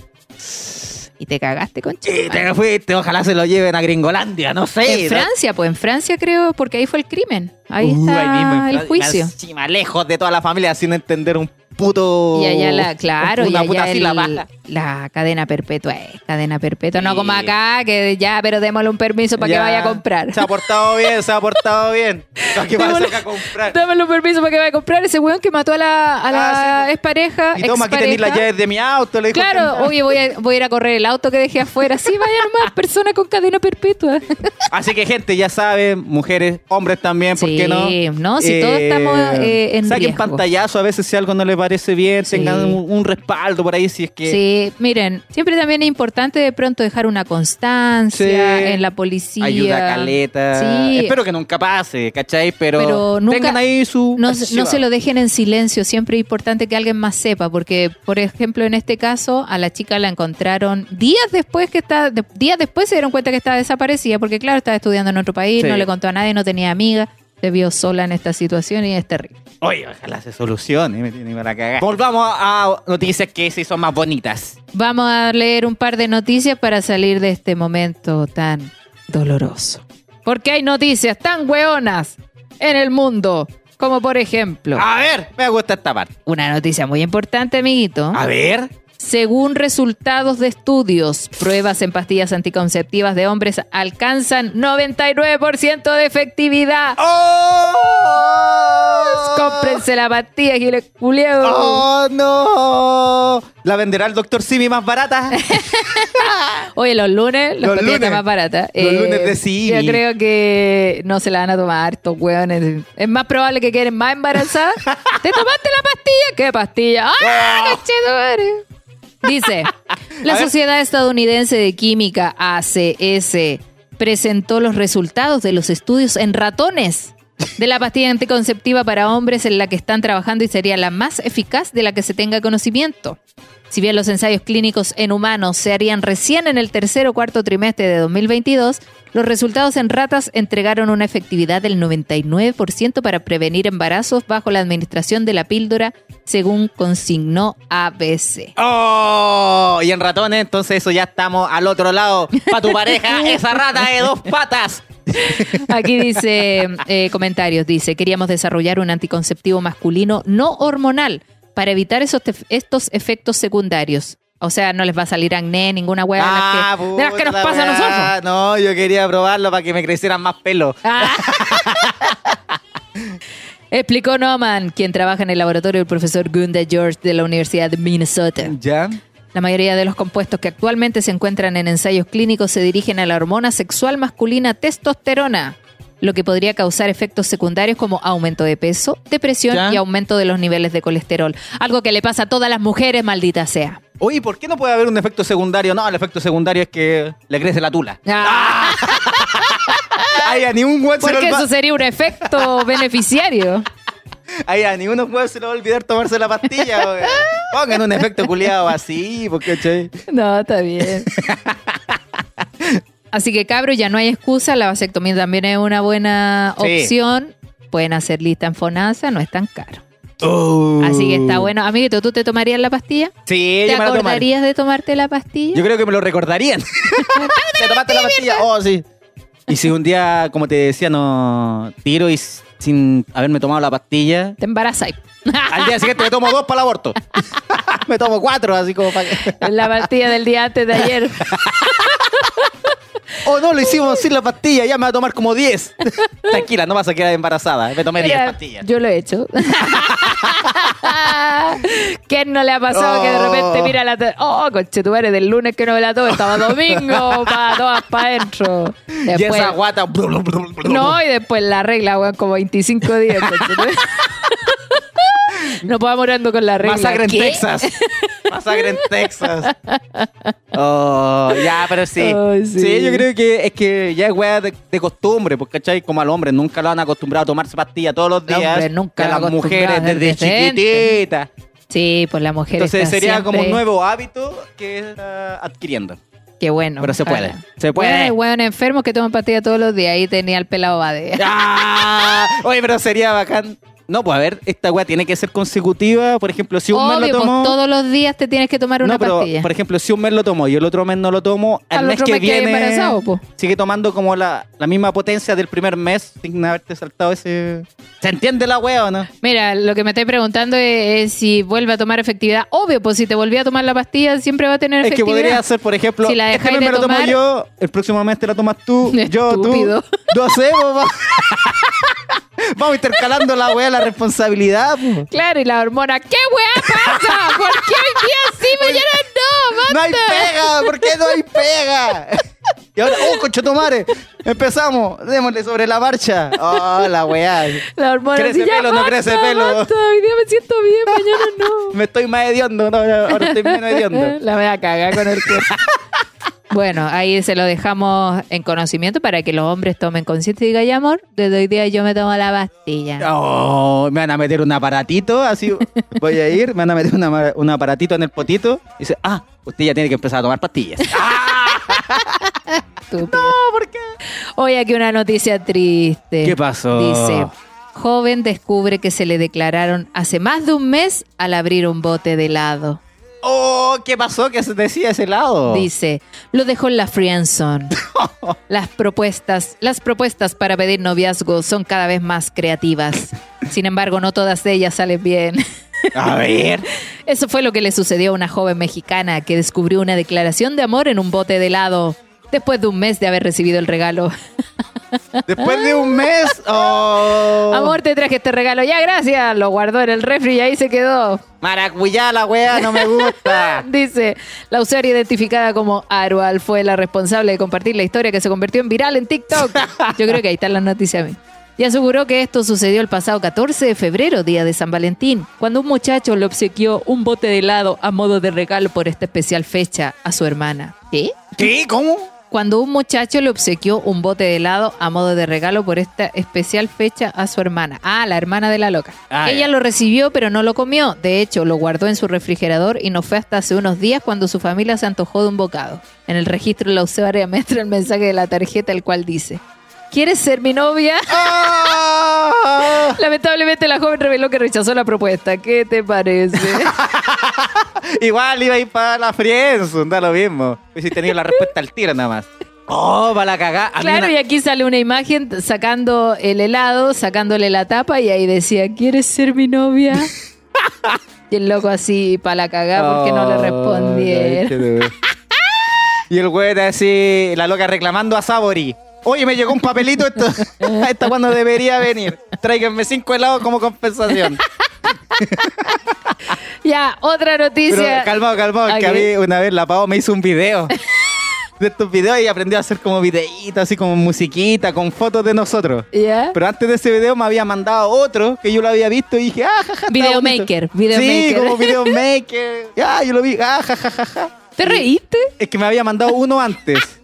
Y te cagaste con Y te fuiste, ojalá se lo lleven a Gringolandia, no sé. En Francia, pues en Francia creo, porque ahí fue el crimen. Ahí Uh, está ahí mismo el juicio. Encima, lejos de toda la familia, sin entender un puto. Y allá la, claro, y una puta allá sílaba. el- la cadena perpetua es cadena perpetua, no como acá, que ya, pero démosle un permiso para que Ya, vaya a comprar. Se ha portado bien, se ha portado bien. ¿Para vas Démosle- a comprar? Dámosle un permiso para que vaya a comprar ese weón que mató a la, a la Ah, sí, expareja. Y toma, aquí tenéis las llaves de mi auto. Le dijo Claro, que- oye, voy a, voy a ir a correr el auto que dejé afuera. Sí, vaya nomás, (laughs) persona con cadena perpetua. (laughs) Así que, gente, ya saben, mujeres, hombres también, ¿por Sí, qué no? no, si todos estamos, eh, en Saquen riesgo. pantallazo a veces si algo no les parece bien, Sí. tengan un, un respaldo por ahí si es que... Sí, miren, siempre también es importante de pronto dejar una constancia Sí. en la policía. Ayuda caleta. Sí. Espero que nunca pase, ¿cachai? Pero, Pero nunca- tengan ahí su... No, se- no se lo dejen en silencio, siempre es importante que alguien más sepa, porque, por ejemplo, en este caso, a la chica la encontraron días después que está, de- días después se dieron cuenta que estaba desaparecida, porque claro, estaba estudiando en otro país, Sí. no le contó a nadie, no tenía amiga, se vio sola en esta situación y es terrible. Oye, ojalá se solucione, me tiene para cagar. Volvamos a noticias que sí son más bonitas. Vamos a leer un par de noticias para salir de este momento tan doloroso. Porque hay noticias tan hueonas en el mundo, como por ejemplo, A ver, me gusta esta parte. una noticia muy importante, amiguito. A ver. Según resultados de estudios, pruebas en pastillas anticonceptivas de hombres alcanzan 99% de efectividad. ¡Oh! Cómprense la pastilla, Gile Culeado. ¡Oh, no! ¿La venderá el doctor Simi más barata? (laughs) Oye, los lunes, Los están lunes. más baratas. Los lunes de Simi. Yo creo que no se la van a tomar estos hueones. Es más probable que queden más embarazadas. (laughs) ¿Te tomaste la pastilla? ¿Qué pastilla? ¡Ah, conchetumare! Dice, la Sociedad Estadounidense de Química, ACS, presentó los resultados de los estudios en ratones de la pastilla anticonceptiva para hombres en la que están trabajando y sería la más eficaz de la que se tenga conocimiento. Si bien los ensayos clínicos en humanos se harían recién en el tercer o cuarto trimestre de 2022, los resultados en ratas entregaron una efectividad del 99% para prevenir embarazos bajo la administración de la píldora, según consignó ABC. ¡Oh! Y en ratones, entonces eso ya estamos al otro lado. Para tu pareja, (laughs) esa rata de dos patas. (laughs) Aquí dice, eh, comentarios, dice, queríamos desarrollar un anticonceptivo masculino no hormonal para evitar esos estos efectos secundarios. O sea, no les va a salir acné, ninguna hueá de las que- de las que nos Ah, pasa a la nosotros. weá. No, yo quería probarlo para que me crecieran más pelo. Ah. (laughs) Explicó Norman, quien trabaja en el laboratorio del profesor Gunda George de la Universidad de Minnesota. ¿Ya? La mayoría de los compuestos que actualmente se encuentran en ensayos clínicos se dirigen a la hormona sexual masculina testosterona, lo que podría causar efectos secundarios como aumento de peso, depresión ¿Ya? y aumento de los niveles de colesterol. Algo que le pasa a todas las mujeres, maldita sea. Oye, ¿por qué no puede haber un efecto secundario? No, el efecto secundario es que le crece la tula. Ah, (laughs) Ay, a ningún porque eso sería un efecto beneficiario. Ay, a ninguno weón se le va a olvidar tomarse la pastilla, weón. (laughs) Pongan un efecto culiado así, porque che. No, está bien. (laughs) Así que cabros, ya no hay excusa, la vasectomía también es una buena Sí. opción. Pueden hacer lista en Fonasa, no es tan caro. Oh. Así que está bueno. Amiguito, ¿tú te tomarías la pastilla? Sí, ¿Te yo me la acordarías de tomarte la pastilla? Yo creo que me lo recordarían. (laughs) ¿Te tomaste la pastilla? Oh, sí. Y si un día, como te decía, no tiro y s- sin haberme tomado la pastilla, Te embarazas. al día siguiente me tomo dos para el aborto. (laughs) (laughs) me tomo cuatro, así como para que... la pastilla del día antes de ayer. (laughs) Oh, no, lo hicimos sin la pastilla, ya me va a tomar como 10. (laughs) Tranquila, no vas a quedar embarazada. Me tomé 10 Mira, pastillas. Yo lo he hecho. (laughs) ¿Quién no le ha pasado que de repente Oh. mira la... te- Oh, conche, tú eres del lunes que no me la tomo, estaba domingo, (laughs) para todas para adentro. y Después, esa guata. no, y después la regla, weón, como 25 días. no puedo morando con la regla. Masacre en ¿Qué? Texas. (laughs) Masacre en Texas. Oh, ya, pero sí. Sí. sí. yo creo que es que ya es weá de, de costumbre, porque ¿cachai? Como al hombre, nunca lo han acostumbrado a tomarse pastillas todos los días. hombre nunca a las mujeres desde chiquititas. Sí, pues la mujer Entonces sería como un nuevo hábito que está adquiriendo. Qué bueno. Pero se puede, se puede. Bueno, hueones enfermos que toman pastillas todos los días. Ahí tenía el pelado Bade. ¡Ah! (laughs) Oye, pero sería bacán. No, pues a ver, esta weá tiene que ser consecutiva. Por ejemplo, si un mes lo pues tomo. todos los días te tienes que tomar una no, pero pastilla. por ejemplo, si un mes lo tomo y el otro mes no lo tomo, Al mes que mes viene embarazado, po. sigue tomando como la, la misma potencia del primer mes sin haberte saltado ese. ¿Se entiende la wea o no? Mira, lo que me estoy preguntando es, es si vuelve a tomar efectividad. Obvio, pues si te volví a tomar la pastilla, siempre va a tener Es que efectividad. podría ser, por ejemplo, Si la este mes me de lo tomo tomar- yo, el próximo mes te la tomas tú, (laughs) yo, tú. Hacemos, va. (laughs) Vamos intercalando la wea, la responsabilidad. po. Claro, y la hormona, ¿qué weá pasa? ¿Por qué hoy día sí, mañana no? No hay basta? pega, ¿por qué no hay pega? Y ahora, oh, conchetumare, empezamos, démosle sobre la marcha. Oh, la weá. La hormona ¿Crece ya pelo o no basta, crece pelo? basta, hoy día me siento bien, mañana no. (laughs) Me estoy más hediondo, no, ahora estoy menos hediondo. La voy a cagar con el cuerpo. Bueno, ahí se lo dejamos en conocimiento para que los hombres tomen conciencia y digan, ya amor, desde hoy día yo me tomo la pastilla. Oh, me van a meter un aparatito, así voy a ir, me van a meter una- un aparatito en el potito. Y dice, ah, usted ya tiene que empezar a tomar pastillas. (laughs) Estúpido. ¿por qué? Hoy aquí una noticia triste. ¿Qué pasó? Dice, joven descubre que se le declararon hace más de un mes al abrir un bote de helado. Oh, ¿qué pasó? ¿Qué se decía ese lado? Dice, lo dejó en la friendzone. (laughs) Las propuestas, las propuestas para pedir noviazgo son cada vez más creativas. Sin embargo, no todas ellas salen bien. A ver. (laughs) Eso fue lo que le sucedió a una joven mexicana que descubrió una declaración de amor en un bote de helado después de un mes de haber recibido el regalo. Después de un mes. Oh. (laughs) Amor, te traje este regalo. Ya, gracias. Lo guardó en el refri y ahí se quedó. Maracuyá, la wea, no me gusta. (laughs) Dice, la usuaria identificada como Arual fue la responsable de compartir la historia que se convirtió en viral en TikTok. Yo creo que ahí están las noticias. a mí. Y aseguró que esto sucedió el pasado 14 de febrero, día de San Valentín, cuando un muchacho le obsequió un bote de helado a modo de regalo por esta especial fecha a su hermana. ¿Qué? ¿Qué? ¿Cómo? Cuando un muchacho le obsequió un bote de helado a modo de regalo por esta especial fecha a su hermana. Ah, la hermana de la loca. Ah, Ella ya. lo recibió, pero no lo comió. De hecho, lo guardó en su refrigerador y no fue hasta hace unos días cuando su familia se antojó de un bocado. En el registro la usuaria muestra el mensaje de la tarjeta, el cual dice: ¿Quieres ser mi novia? Ah. Lamentablemente la joven reveló que rechazó la propuesta. ¿Qué te parece? (laughs) Igual iba a ir para la friendzone, da lo mismo. Si tenía la respuesta al tiro nada más. Oh, para la cagá. A mí Claro, una- y aquí sale una imagen sacando el helado, sacándole la tapa y ahí decía, ¿quieres ser mi novia? (laughs) y el loco así para la cagá porque no le Oh, respondieron. (laughs) Y el güey así, la loca reclamando a Sabori. Oye, me llegó un papelito, esto, (laughs) (laughs) esta cuando debería venir. Tráiganme cinco helados como compensación. (laughs) Ya, otra Pero noticia. calmado, calmado, que a mí una vez la Pau me hizo un video de estos videos y aprendió a hacer como videitos, así como musiquita, con fotos de nosotros. ¿Ya? Pero antes de ese video me había mandado otro que yo lo había visto y dije, ah, jaja. Videomaker, videomaker. Sí, como videomaker. ya, yo lo vi, ah, jajajaja. ¿Te reíste? Es que me había mandado uno antes.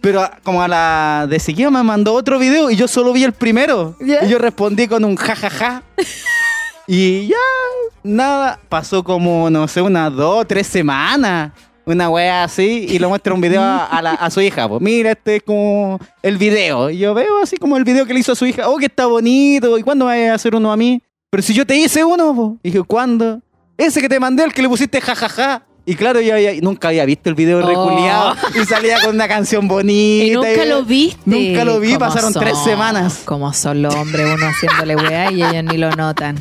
Pero a- como a la de seguida me mandó otro video y yo solo vi el primero. ¿Ya? Y yo respondí con un jajaja. (laughs) y ya, nada. Pasó como, no sé, unas dos, tres semanas. Una wea así. Y lo muestra un video a, a la- a su hija. Pues mira, este es como el video. Y yo veo así como el video que le hizo a su hija. Oh, que está bonito. ¿Y cuándo vas a hacer uno a mí? Pero si yo te hice uno, po. Y dije, ¿cuándo? Ese que te mandé, el que le pusiste jajaja. Y claro, yo había- nunca había visto el video Oh. reculeado y salía con una canción bonita. (laughs) Y nunca lo viste. Nunca lo vi, ¿Cómo pasaron son? tres semanas. Como son los hombres, uno haciéndole weá y ellos ni lo notan.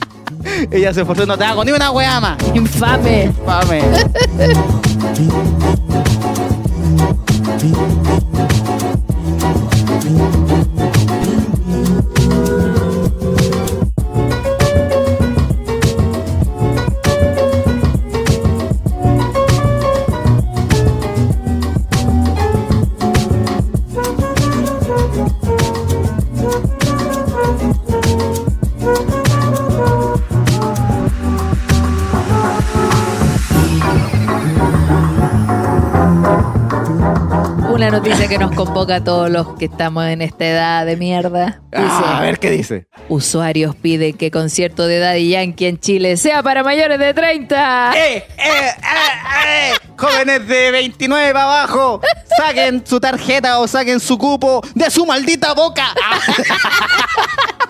Ella se esforzó, no te hago ni una weá más. Infame. Fame. (laughs) Noticia que nos convoca a todos los que estamos en esta edad de mierda. Dice, Ah, a ver qué dice. usuarios piden que concierto de Daddy Yankee en Chile sea para mayores de 30. ¡Eh, eh, eh, eh! Jóvenes de 29 para abajo, saquen su tarjeta o saquen su cupo de su maldita boca. (laughs)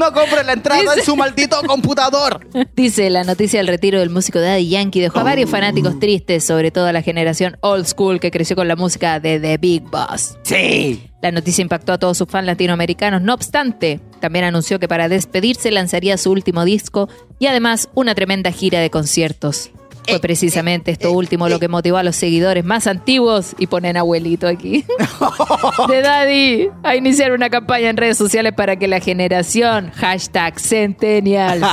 No compren la entrada en su maldito computador. (laughs) Dice la noticia del retiro del músico Daddy Yankee dejó a varios fanáticos tristes, sobre todo a la generación old school que creció con la música de The Big Boss. Sí. La noticia impactó a todos sus fans latinoamericanos, no obstante, también anunció que para despedirse lanzaría su último disco y además una tremenda gira de conciertos. Fue precisamente esto último lo que motivó a los seguidores más antiguos, y ponen abuelito aquí, (laughs) de Daddy a iniciar una campaña en redes sociales para que la generación hashtag Centennials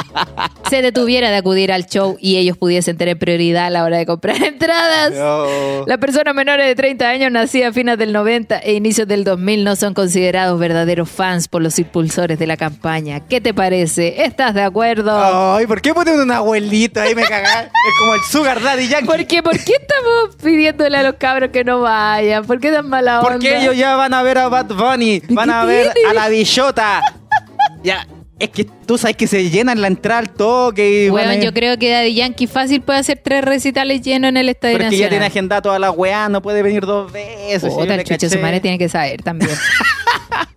(laughs) se detuviera de acudir al show y ellos pudiesen tener prioridad a la hora de comprar (laughs) entradas. No. Las personas menores de 30 años nacidas a fines del 90 e inicios del 2000 no son considerados verdaderos fans por los impulsores de la campaña. ¿Qué te parece? ¿Estás de acuerdo? Ay, ¿por qué ponen un abuelito ahí me Es como el Sugar Daddy Yankee. ¿Por qué? ¿Por qué estamos pidiéndole a los cabros que no vayan? ¿Por qué tan mala onda? Porque ellos ya van a ver a Bad Bunny, van a ver tiene? a la Billota. Ya, es que tú sabes que se llenan la entrada al toque y Bueno, yo creo que Daddy Yankee fácil puede hacer tres recitales llenos en el Estadio Porque ya tiene agendada toda la weá, no puede venir dos veces. le chucho de su madre tiene que saber también. (laughs)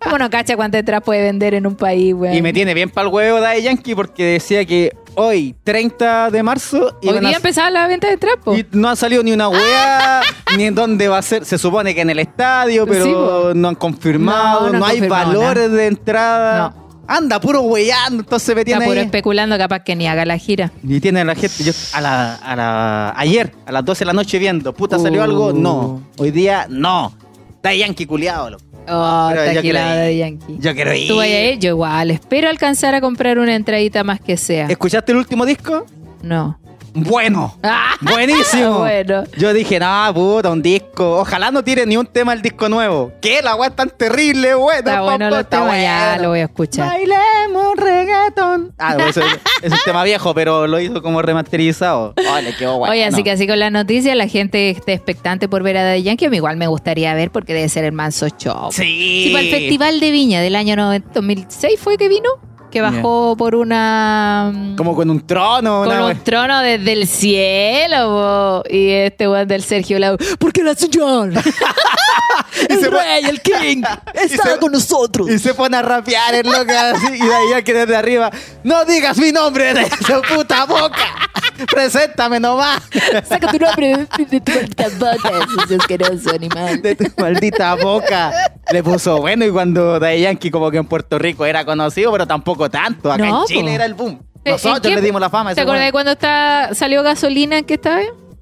¿Cómo no cacha cuántas entradas puede vender en un país, weón? Y me tiene bien pa'l huevo Daddy Yankee porque decía que hoy, 30 de marzo, Hoy día empezaba la venta de trapo. y no ha salido ni una weá, ni en dónde va a ser. Se supone que en el estadio, pero Sí, no han confirmado, No, no, no han hay confirmado valores de entrada. No. Anda, puro weyando, entonces me Está tiene puro ahí. especulando capaz que ni haga la gira. Y tiene a la gente, yo a la, a la, ayer, a las 12 de la noche viendo, puta, ¿salió Uh. algo? No. Hoy día, no. Está Yankee culiado, loco. Oh, Pero ir. de Yankee. Yo quiero ir. Tú vayas a ir, yo igual. Espero alcanzar a comprar una entradita más que sea. ¿Escuchaste el último disco? No. Bueno. (laughs) Buenísimo. bueno. Yo dije, no, puta, un disco. Ojalá no tire ni un tema el disco nuevo. ¿Qué? La weá es tan terrible, bueno. Está bueno papá, los temas, ya bueno. lo voy a escuchar. Bailemos reggaetón. Ah, pues eso es un tema viejo, pero lo hizo como remasterizado. Ay, le quedó bueno. Oye, así que así con la noticia, la gente esté expectante por ver a Daddy Yankee. A mí igual me gustaría ver porque debe ser el manso show. Sí. Sí, para el Festival de Viña del año 90 2006 fue que vino, que bajó por una... mm, Como con un trono. con una un trono desde el cielo, y este weón del Sergio Lau. Porque la señor, (laughs) el se rey, el king, (laughs) está se- con nosotros. Y se pone a rapear el loco así. Y de ahí que desde arriba. No digas mi nombre de su puta boca. Preséntame nomás. Saca tu nombre de tu maldita boca, asqueroso animal. De tu maldita boca. Le puso bueno. Y cuando Daddy Yankee, como que en Puerto Rico era conocido, pero tampoco tanto. Acá No, en Chile po. era el boom. Eh, Nosotros ¿en qué- le dimos la fama. a ¿Te acuerdas de cuando está, salió Gasolina que estaba?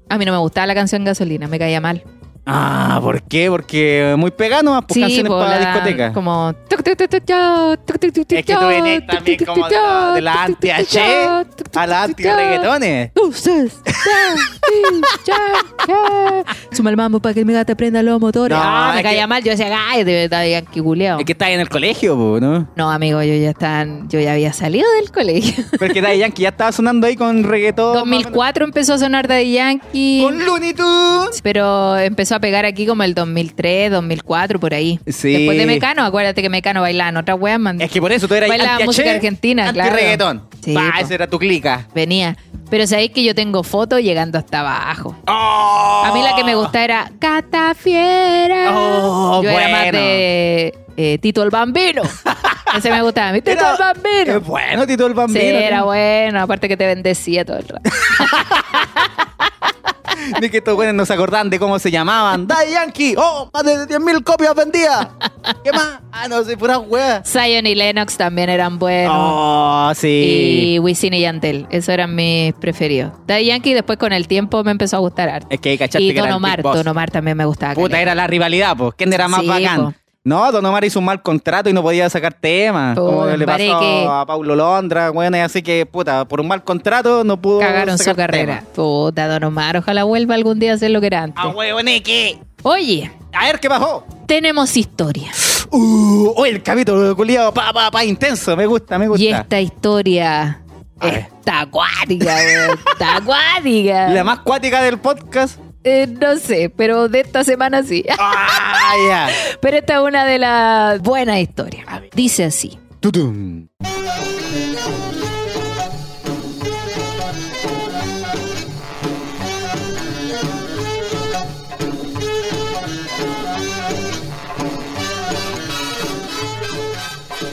A mí no me gustaba la canción Gasolina, me caía mal. Ah, ¿por qué? Porque muy pegano, pues canciones po, para la la- discoteca. Como. Es que tú tuc, también como de la, de la tuc, tuc, a la anti-reggaetones. (laughs) Suma el mambo para que mi gata prenda los motores. No, ah, me caía que- mal. Yo decía, ay, de verdad, Yankee culeado. Es que está ahí en el colegio, po, ¿no? No, amigo, yo ya están, yo ya había salido del colegio. (laughs) Pero es que Daddy Yankee ya estaba sonando ahí con reggaetón. más o menos. 2004 empezó a sonar Daddy Yankee. Con Looney Tunes. Pero empezó a pegar aquí como el 2003, 2004, por ahí. Sí. Después de Mecano, acuérdate que Mecano bailaban otras weas, man. Es que por eso tú eras Bailaba música argentina, claro. reggaetón. Sí, esa era tu clica. Venía. Pero sabéis que yo tengo fotos llegando hasta abajo. ¡Oh! A mí la que me gustaba era Gata Fiera. Oh, yo era más bueno. de eh, Tito el Bambino. (laughs) Ese me gustaba. ¿Viste? Tito Era- el Bambino. Es bueno, Tito el Sí, Bambino. era bueno. Aparte que te bendecía todo el rato. (laughs) (laughs) Ni que estos buenos no se acordaban de cómo se llamaban. Daddy Yankee. ¡Oh! Más de 10.000 copias vendidas. ¿Qué más? Ah, no sé, puras weas. Zion y Lennox también eran buenos. Oh, sí. Y Wisin y Yantel. Esos eran mis preferidos. Daddy Yankee después con el tiempo me empezó a gustar harto. Es que cachaste Y que Don Omar. Don Omar también me gustaba. Puta, era la rivalidad, pues. ¿Quién era más Sí, bacán? po. No, Don Omar hizo un mal contrato y no podía sacar temas. Oh, como le pasó a Paulo Londra, bueno, y así que, puta, por un mal contrato no pudo Cagaron su carrera. temas. Puta, Don Omar, ojalá vuelva algún día a hacer lo que era antes. ¡Ah, huevoneque! Oye, A ver, ¿qué pasó? tenemos historia. Uh, uy, el capítulo culiado, pa, pa, pa, intenso. Me gusta, me gusta. Y esta historia A está acuática, weón. Está (laughs) acuática. La más cuática del podcast. Eh, no sé, pero de esta semana sí. (laughs) ¡Ah! Pero esta es una de las buenas historias. Dice así. Tutum.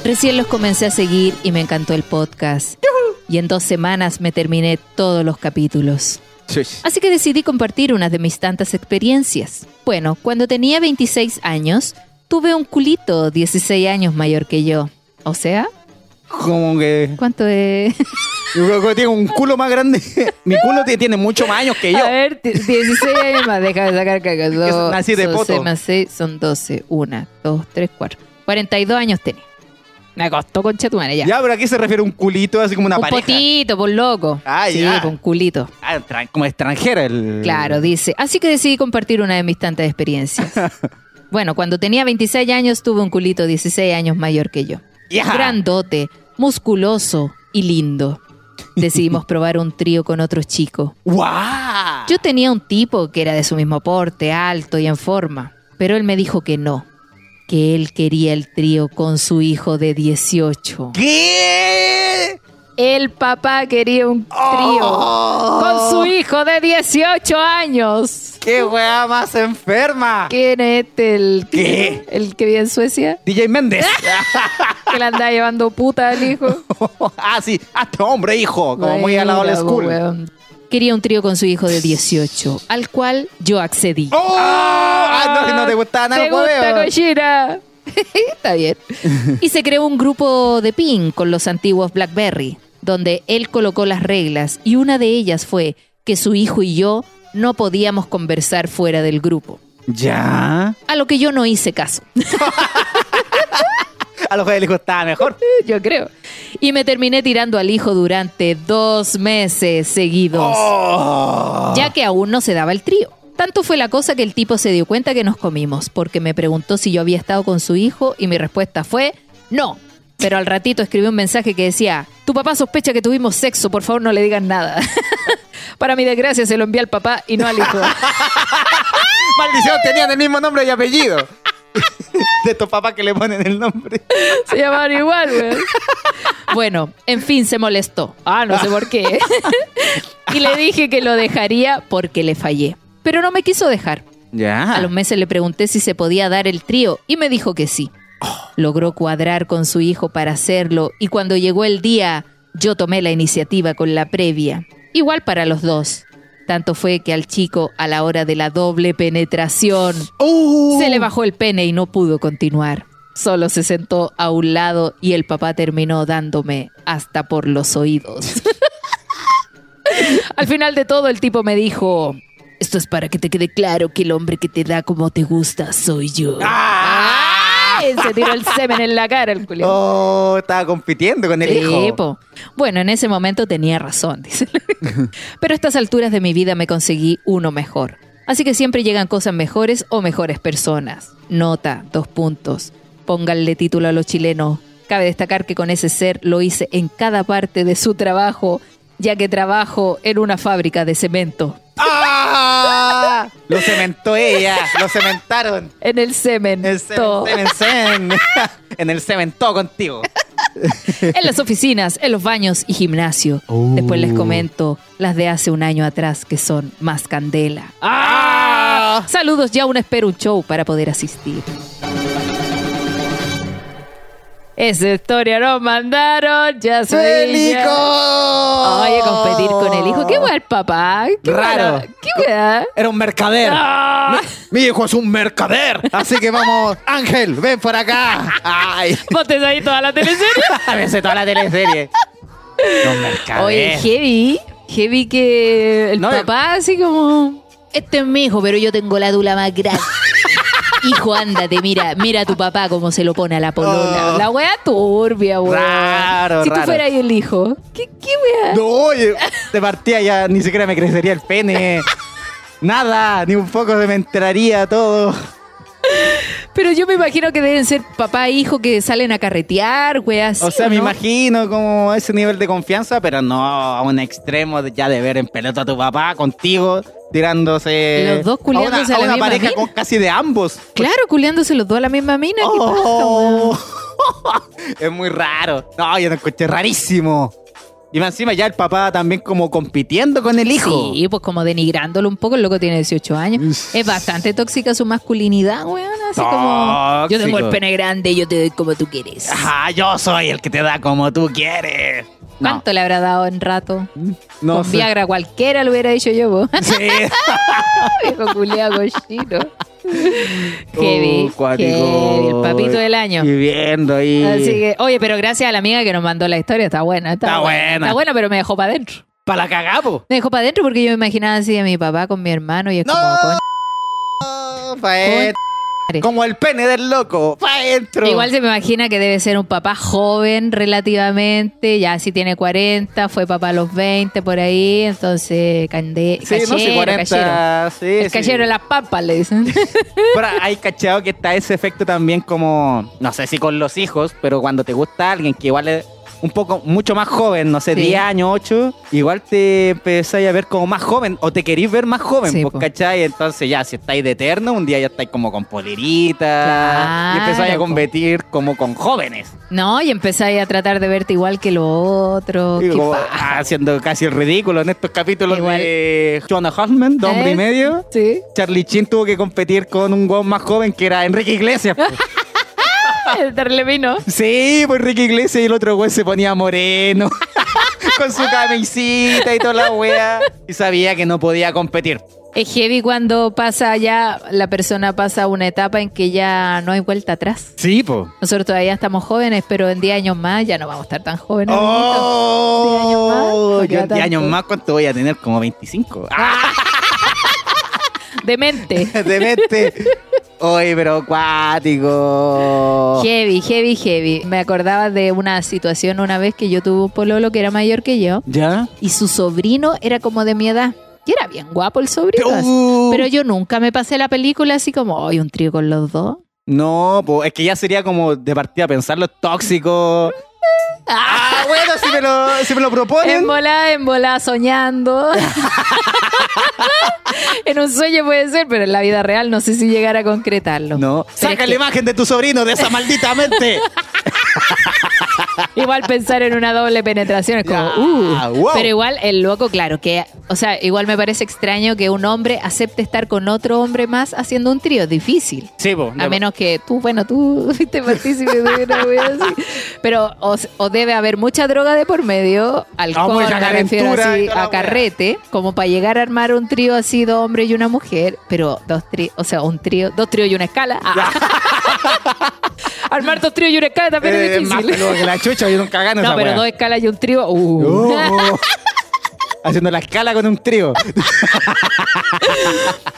Recién los comencé a seguir y me encantó el podcast. Y en dos semanas me terminé todos los capítulos. Así que decidí compartir una de mis tantas experiencias. Bueno, cuando tenía 26 años, tuve un culito 16 años mayor que yo. O sea, Como que. ¿cuánto es? Yo creo que tiene un culo más grande. (laughs) Mi culo tiene mucho más años que yo. A ver, t- 16 años más, deja de sacar Dos, nací de son poto. seis más 6 son 12. 1, 2, 3, 4. 42 años tenía. Me costó concha tu madre ya. Ya, pero aquí se refiere a un culito, así como una un pareja. potito, por loco. Ah, sí, ya. por un culito. Ah, como extranjero el. Claro, dice. Así que decidí compartir una de mis tantas experiencias. (laughs) bueno, cuando tenía 26 años tuve un culito 16 años mayor que yo. Grandote, musculoso y lindo. Decidimos (laughs) probar un trío con otro chico. ¡Guau! Yo tenía un tipo que era de su mismo porte, alto y en forma, pero él me dijo que no, que él quería el trío con su hijo de 18. ¿Qué? El papá quería un trío Oh. con su hijo de 18 años. ¡Qué weá más enferma! ¿Quién es este? El, ¿Qué? el que vive en Suecia, DJ Méndez. (laughs) que le andaba llevando puta al hijo. (laughs) ah, sí. Hazte hombre, hijo. Como muy a la old school. weón. Quería un trío con su hijo de 18, al cual yo accedí. ¡Oh! Ah, no, no te gustaba nada ¿Te el gusta cochina? (laughs) Está bien. Y se creó un grupo de ping con los antiguos BlackBerry, donde él colocó las reglas y una de ellas fue que su hijo y yo no podíamos conversar fuera del grupo. Ya. A lo que yo no hice caso, (laughs) A lo que el hijo estaba mejor. (laughs) yo creo. Y me terminé tirando al hijo durante dos meses seguidos. Oh. ya que aún no se daba el trío. Tanto fue la cosa que el tipo se dio cuenta que nos comimos, porque me preguntó si yo había estado con su hijo y mi respuesta fue no. Pero al ratito escribió un mensaje que decía, tu papá sospecha que tuvimos sexo, por favor no le digan nada. (laughs) Para mi desgracia se lo envié al papá y no al hijo. (laughs) Maldición, tenían el mismo nombre y apellido. (laughs) De estos papás que le ponen el nombre. Se llamaban igual, weón. Bueno, en fin, se molestó. Ah, no sé por qué. y le dije que lo dejaría porque le fallé. Pero no me quiso dejar. Ya. A los meses le pregunté si se podía dar el trío y me dijo que sí. Logró cuadrar con su hijo para hacerlo y cuando llegó el día, yo tomé la iniciativa con la previa. Igual para los dos. Tanto fue que al chico, a la hora de la doble penetración, se le bajó el pene y no pudo continuar. Solo se sentó a un lado y el papá terminó dándome hasta por los oídos. (laughs) Al final de todo, el tipo me dijo: Esto es para que te quede claro que el hombre que te da como te gusta soy yo. (laughs) Se tiró el semen en la cara el culiao. Oh, estaba compitiendo con el Sí, hijo. po. Bueno, en ese momento tenía razón, (laughs) dice. (laughs) Pero a estas alturas de mi vida me conseguí uno mejor. Así que siempre llegan cosas mejores o mejores personas. Nota, dos puntos. Pónganle título a los chilenos. Cabe destacar que con ese ser lo hice en cada parte de su trabajo, ya que trabajo en una fábrica de cemento. ¡Ah! Lo cementó ella, lo cementaron. En el cemento. El semen, semen, semen. (laughs) En el cementó contigo. (laughs) En las oficinas, en los baños y gimnasio. Uh. Después les comento las de hace un año atrás que son más candela. ¡Ah! Saludos, ya aún espero un show para poder asistir. Esa historia nos mandaron, ya soy ¡El hijo! Oye, competir con el hijo. ¿Qué weá el papá? ¿Qué Raro. weá? ¿Qué weá? Era un mercader. ¡Ah! Mi hijo es un mercader. Así que vamos, (laughs) Ángel, ven por acá. Ay. ¿Pontes ahí toda la teleserie? (laughs) A veces toda la teleserie. Un mercader. Oye, heavy, heavy que el No, papá así como... Este es mi hijo, pero yo tengo la dula más grande. (laughs) Hijo, ándate, mira, mira a tu papá cómo se lo pone a la polola. Oh. La wea turbia, weón. Raro, si tú raro. fueras ahí el hijo, ¿qué, qué wea? No, oye, de partida ya ni siquiera me crecería el pene. (laughs) Nada, ni un poco se me enteraría todo. Pero yo me imagino que deben ser papá e hijo que salen a carretear, weas. O sea, ¿sí me no? imagino como ese nivel de confianza, pero no a un extremo de ya de ver en pelota a tu papá contigo tirándose. Los dos a una, culiándose a a la una misma pareja mina. con casi de ambos. Claro, culiándose los dos a la misma mina. ¿qué pasa, Oh. weón? (laughs) es muy raro. No, yo lo encontré rarísimo. Y más encima ya el papá también como compitiendo con el hijo. Sí, pues como denigrándolo un poco, el loco tiene 18 años. Es bastante tóxica su masculinidad, weón. Así como, yo tengo el pene grande y yo te doy como tú quieres. Ajá, yo soy el que te da como tú quieres. No, ¿Cuánto le habrá dado en rato? no Con sé. Viagra cualquiera lo hubiera dicho yo, po. Sí. (laughs) Viejo culiado cochino. Heavy, Uh, el papito del año. Viviendo ahí. Así que, oye, pero gracias a la amiga que nos mandó la historia, está buena. Está, Está buena. Está buena, pero me dejó para adentro. Para la cagapo. Me dejó para adentro porque yo me imaginaba así a mi papá con mi hermano y es como, No, pa' adentro. Como el pene del loco. Pa' adentro. Igual se me imagina que debe ser un papá joven relativamente, ya si tiene 40, fue papá a los 20 por ahí, entonces cande, Sí, no sé, cachero, 40. cachero. Sí, El sí. cachero de las papas, le dicen. (laughs) Pero hay cachado que está ese efecto también como, no sé si con los hijos, pero cuando te gusta alguien que igual es un poco, mucho más joven, no sé, Sí. 10 años, 8, igual te empezáis a ver como más joven o te querís ver más joven, Sí, pues. ¿cachai? Entonces ya, si estáis de eterno, un día ya estáis como con polerita Claro, y empezáis a po. competir como con jóvenes. No, y empezáis a tratar de verte igual que lo otro. Y como haciendo casi el ridículo en estos capítulos Igual. de Jonah Hoffman, de hombre y ¿Eh? medio. Sí. Charlie Chin tuvo que competir con un guau más joven que era Enrique Iglesias. pues. (laughs) (laughs) El darle vino. Sí, pues Enrique Iglesias y el otro güey se ponía moreno. (laughs) con su camisita y toda la wea. Y sabía que no podía competir. Es heavy cuando pasa ya, la persona pasa una etapa en que ya no hay vuelta atrás. Sí, po. Nosotros todavía estamos jóvenes, pero en 10 años más ya no vamos a estar tan jóvenes. Oh, ¿Diez años más? No yo queda en 10 años más, ¿cuánto voy a tener? Como 25. ¡Ah! (laughs) Demente. Demente. Oye, pero acuático. Heavy, heavy, heavy. Me acordaba de una situación una vez que yo tuve un pololo que era mayor que yo ¿Ya? y su sobrino era como de mi edad. Y era bien guapo el sobrino. Uh. Pero yo nunca me pasé la película así como, hoy un trío con los dos. No, pues es que ya sería como de partida pensarlo tóxico. (laughs) Ah, bueno, si me lo, si me lo proponen. En bola, en bola, soñando. (laughs) (laughs) en un sueño puede ser, pero en la vida real no sé si llegar a concretarlo. No. Pero Saca es la imagen de tu sobrino de esa maldita mente. (laughs) Igual pensar en una doble penetración es como, uh. wow. Pero igual el loco, claro, que, o sea, igual me parece extraño que un hombre acepte estar con otro hombre más haciendo un trío. Difícil. Sí. A menos que tú, bueno, tú (laughs) fuiste partícipe de una wea así. Pero o, o debe haber mucha droga de por medio, alcohol, me refiero así, a carrete, como para llegar a armar un trío así, dos hombres y una mujer, pero dos tríos, o sea, un trío, dos tríos y una escala. Ah. (laughs) armar dos tríos y una escala también Eh, es más difícil. peludo que la chucha, yo nunca gano No, esa pero dos escalas y un trío. Uh. Oh. Haciendo la escala con un trío. (laughs)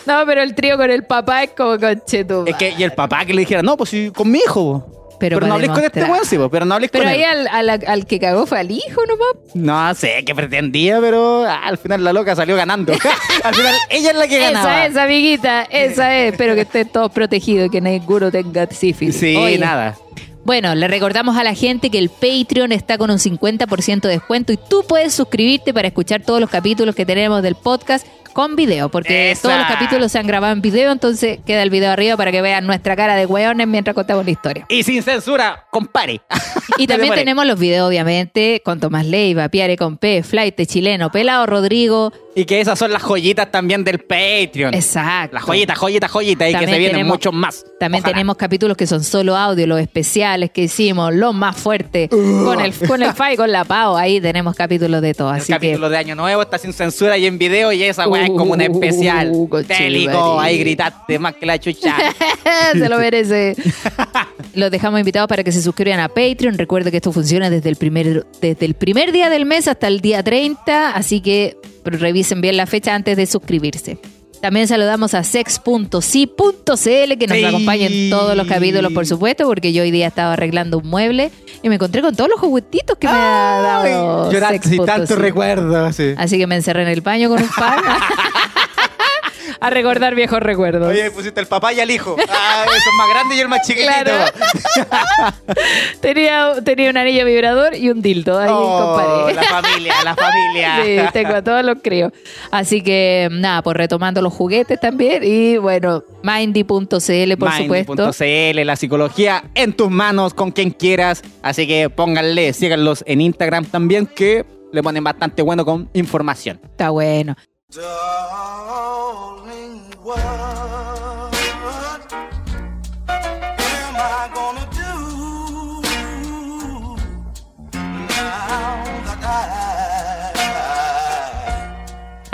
No, pero el trío con el papá es como conchetu. Es que, y el papá que le dijera, no, pues sí, con mi hijo. Pero Pero, no hables con este weón, sí, pero no hables Pero con ahí él. al, al- al que cagó fue al hijo nomás. No sé qué pretendía, pero ah, al final la loca salió ganando. (laughs) al final ella es la que ganaba. Esa es, amiguita, esa es. Espero que estén todos protegidos y que ninguno tenga sífilis. Sí, Oye, nada. Bueno, le recordamos a la gente que el Patreon está con un 50% de descuento y tú puedes suscribirte para escuchar todos los capítulos que tenemos del podcast con video, porque Esa. todos los capítulos se han grabado en video, entonces queda el video arriba para que vean nuestra cara de hueones mientras contamos la historia. Y sin censura, compare. (laughs) Y (laughs) también tenemos los videos, obviamente, con Tomás Leiva, Piare con P, Flight Chileno, Pelado Rodrigo. Y que esas son las joyitas también del Patreon. Exacto. Las joyitas, joyitas, joyitas. Y que También se vienen muchos más. También Ojalá. tenemos capítulos que son solo audio, los especiales que hicimos, los más fuertes, con el con el (laughs) Fai, con la Pau, ahí tenemos capítulos de todo. El Así capítulo de Año Nuevo está sin censura y en video y esa weá es como un Uh, especial. conchetumare. Télico, ahí gritaste más que la chucha. (laughs) se lo merece. (laughs) Los dejamos invitados para que se suscriban a Patreon. Recuerde que esto funciona desde el primer, desde el primer día del mes hasta el día 30, así que revisen bien la fecha antes de suscribirse. También saludamos a sex.si.cl que nos Sí. acompaña en todos los capítulos, por supuesto, porque yo hoy día estaba arreglando un mueble y me encontré con todos los juguetitos que me ha dado Yo tanto, sex.si. tanto recuerdo, sí. Así que me encerré en el baño con un pan (laughs) a recordar viejos recuerdos. Oye, pusiste el papá y al hijo. Ah, eso es más grande y el más chiquitito. Claro. (laughs) tenía, tenía un anillo vibrador y un dildo ahí, Oh, compadre. la familia, la (laughs) familia. Sí, tengo a todos los críos. Así que nada, pues retomando los juguetes también. Y bueno, mindy.cl, por supuesto. Mindy.cl, la psicología en tus manos con quien quieras. Así que pónganle, síganlos en Instagram también, que le ponen bastante bueno con información. Está bueno. Darling, what am I gonna do now that I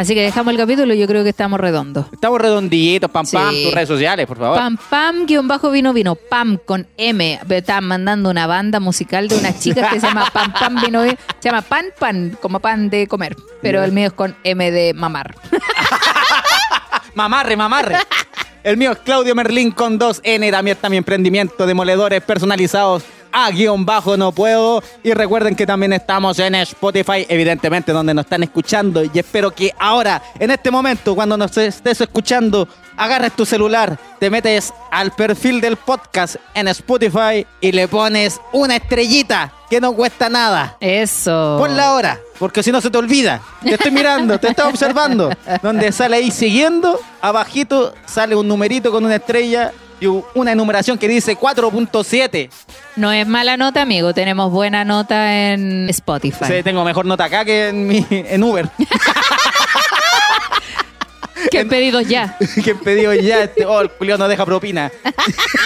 Así que dejamos el capítulo y yo creo que estamos redondos. Estamos redonditos, pam, pam, Sí. tus redes sociales, por favor. Pam Pam guion bajo vino vino Pam con M estaban mandando una banda musical de unas chicas que se llama Pam Pam vino vino se llama Pan Pan como pan de comer pero el mío es con M de mamar (laughs) Mamarre, mamarre. El mío es Claudio Merlín con 2N. También está mi emprendimiento de moledores personalizados a guion bajo no puedo. Y recuerden que también estamos en Spotify, evidentemente donde nos están escuchando. Y espero que ahora, en este momento, cuando nos estés escuchando, agarres tu celular, te metes al perfil del podcast en Spotify y le pones una estrellita que no cuesta nada. eso Ponla ahora, porque si no se te olvida. Te estoy mirando, te estoy observando. Donde sale ahí siguiendo, abajito sale un numerito con una estrella y una enumeración que dice 4.7. no es mala nota amigo tenemos buena nota en Spotify Sí, tengo mejor nota acá que en, mi, en Uber. (laughs) ¿Qué pedidos ya? (laughs) que pedido ya, este, oh, el Julio no deja propina.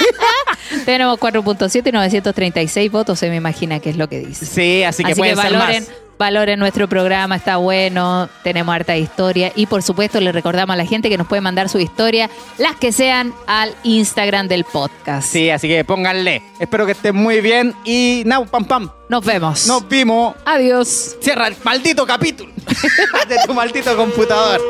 (laughs) tenemos 4.7 y 936 votos se me imagina que es lo que dice Sí, así que Así que pueden ser más. Valoren nuestro programa, está bueno, tenemos harta historia y por supuesto le recordamos a la gente que nos puede mandar su historia, las que sean al Instagram del podcast. Sí, así que pónganle. Espero que estén muy bien y now, pam, pam. Nos vemos. Nos vimos. Adiós. Cierra el maldito capítulo (laughs) de tu maldito computador.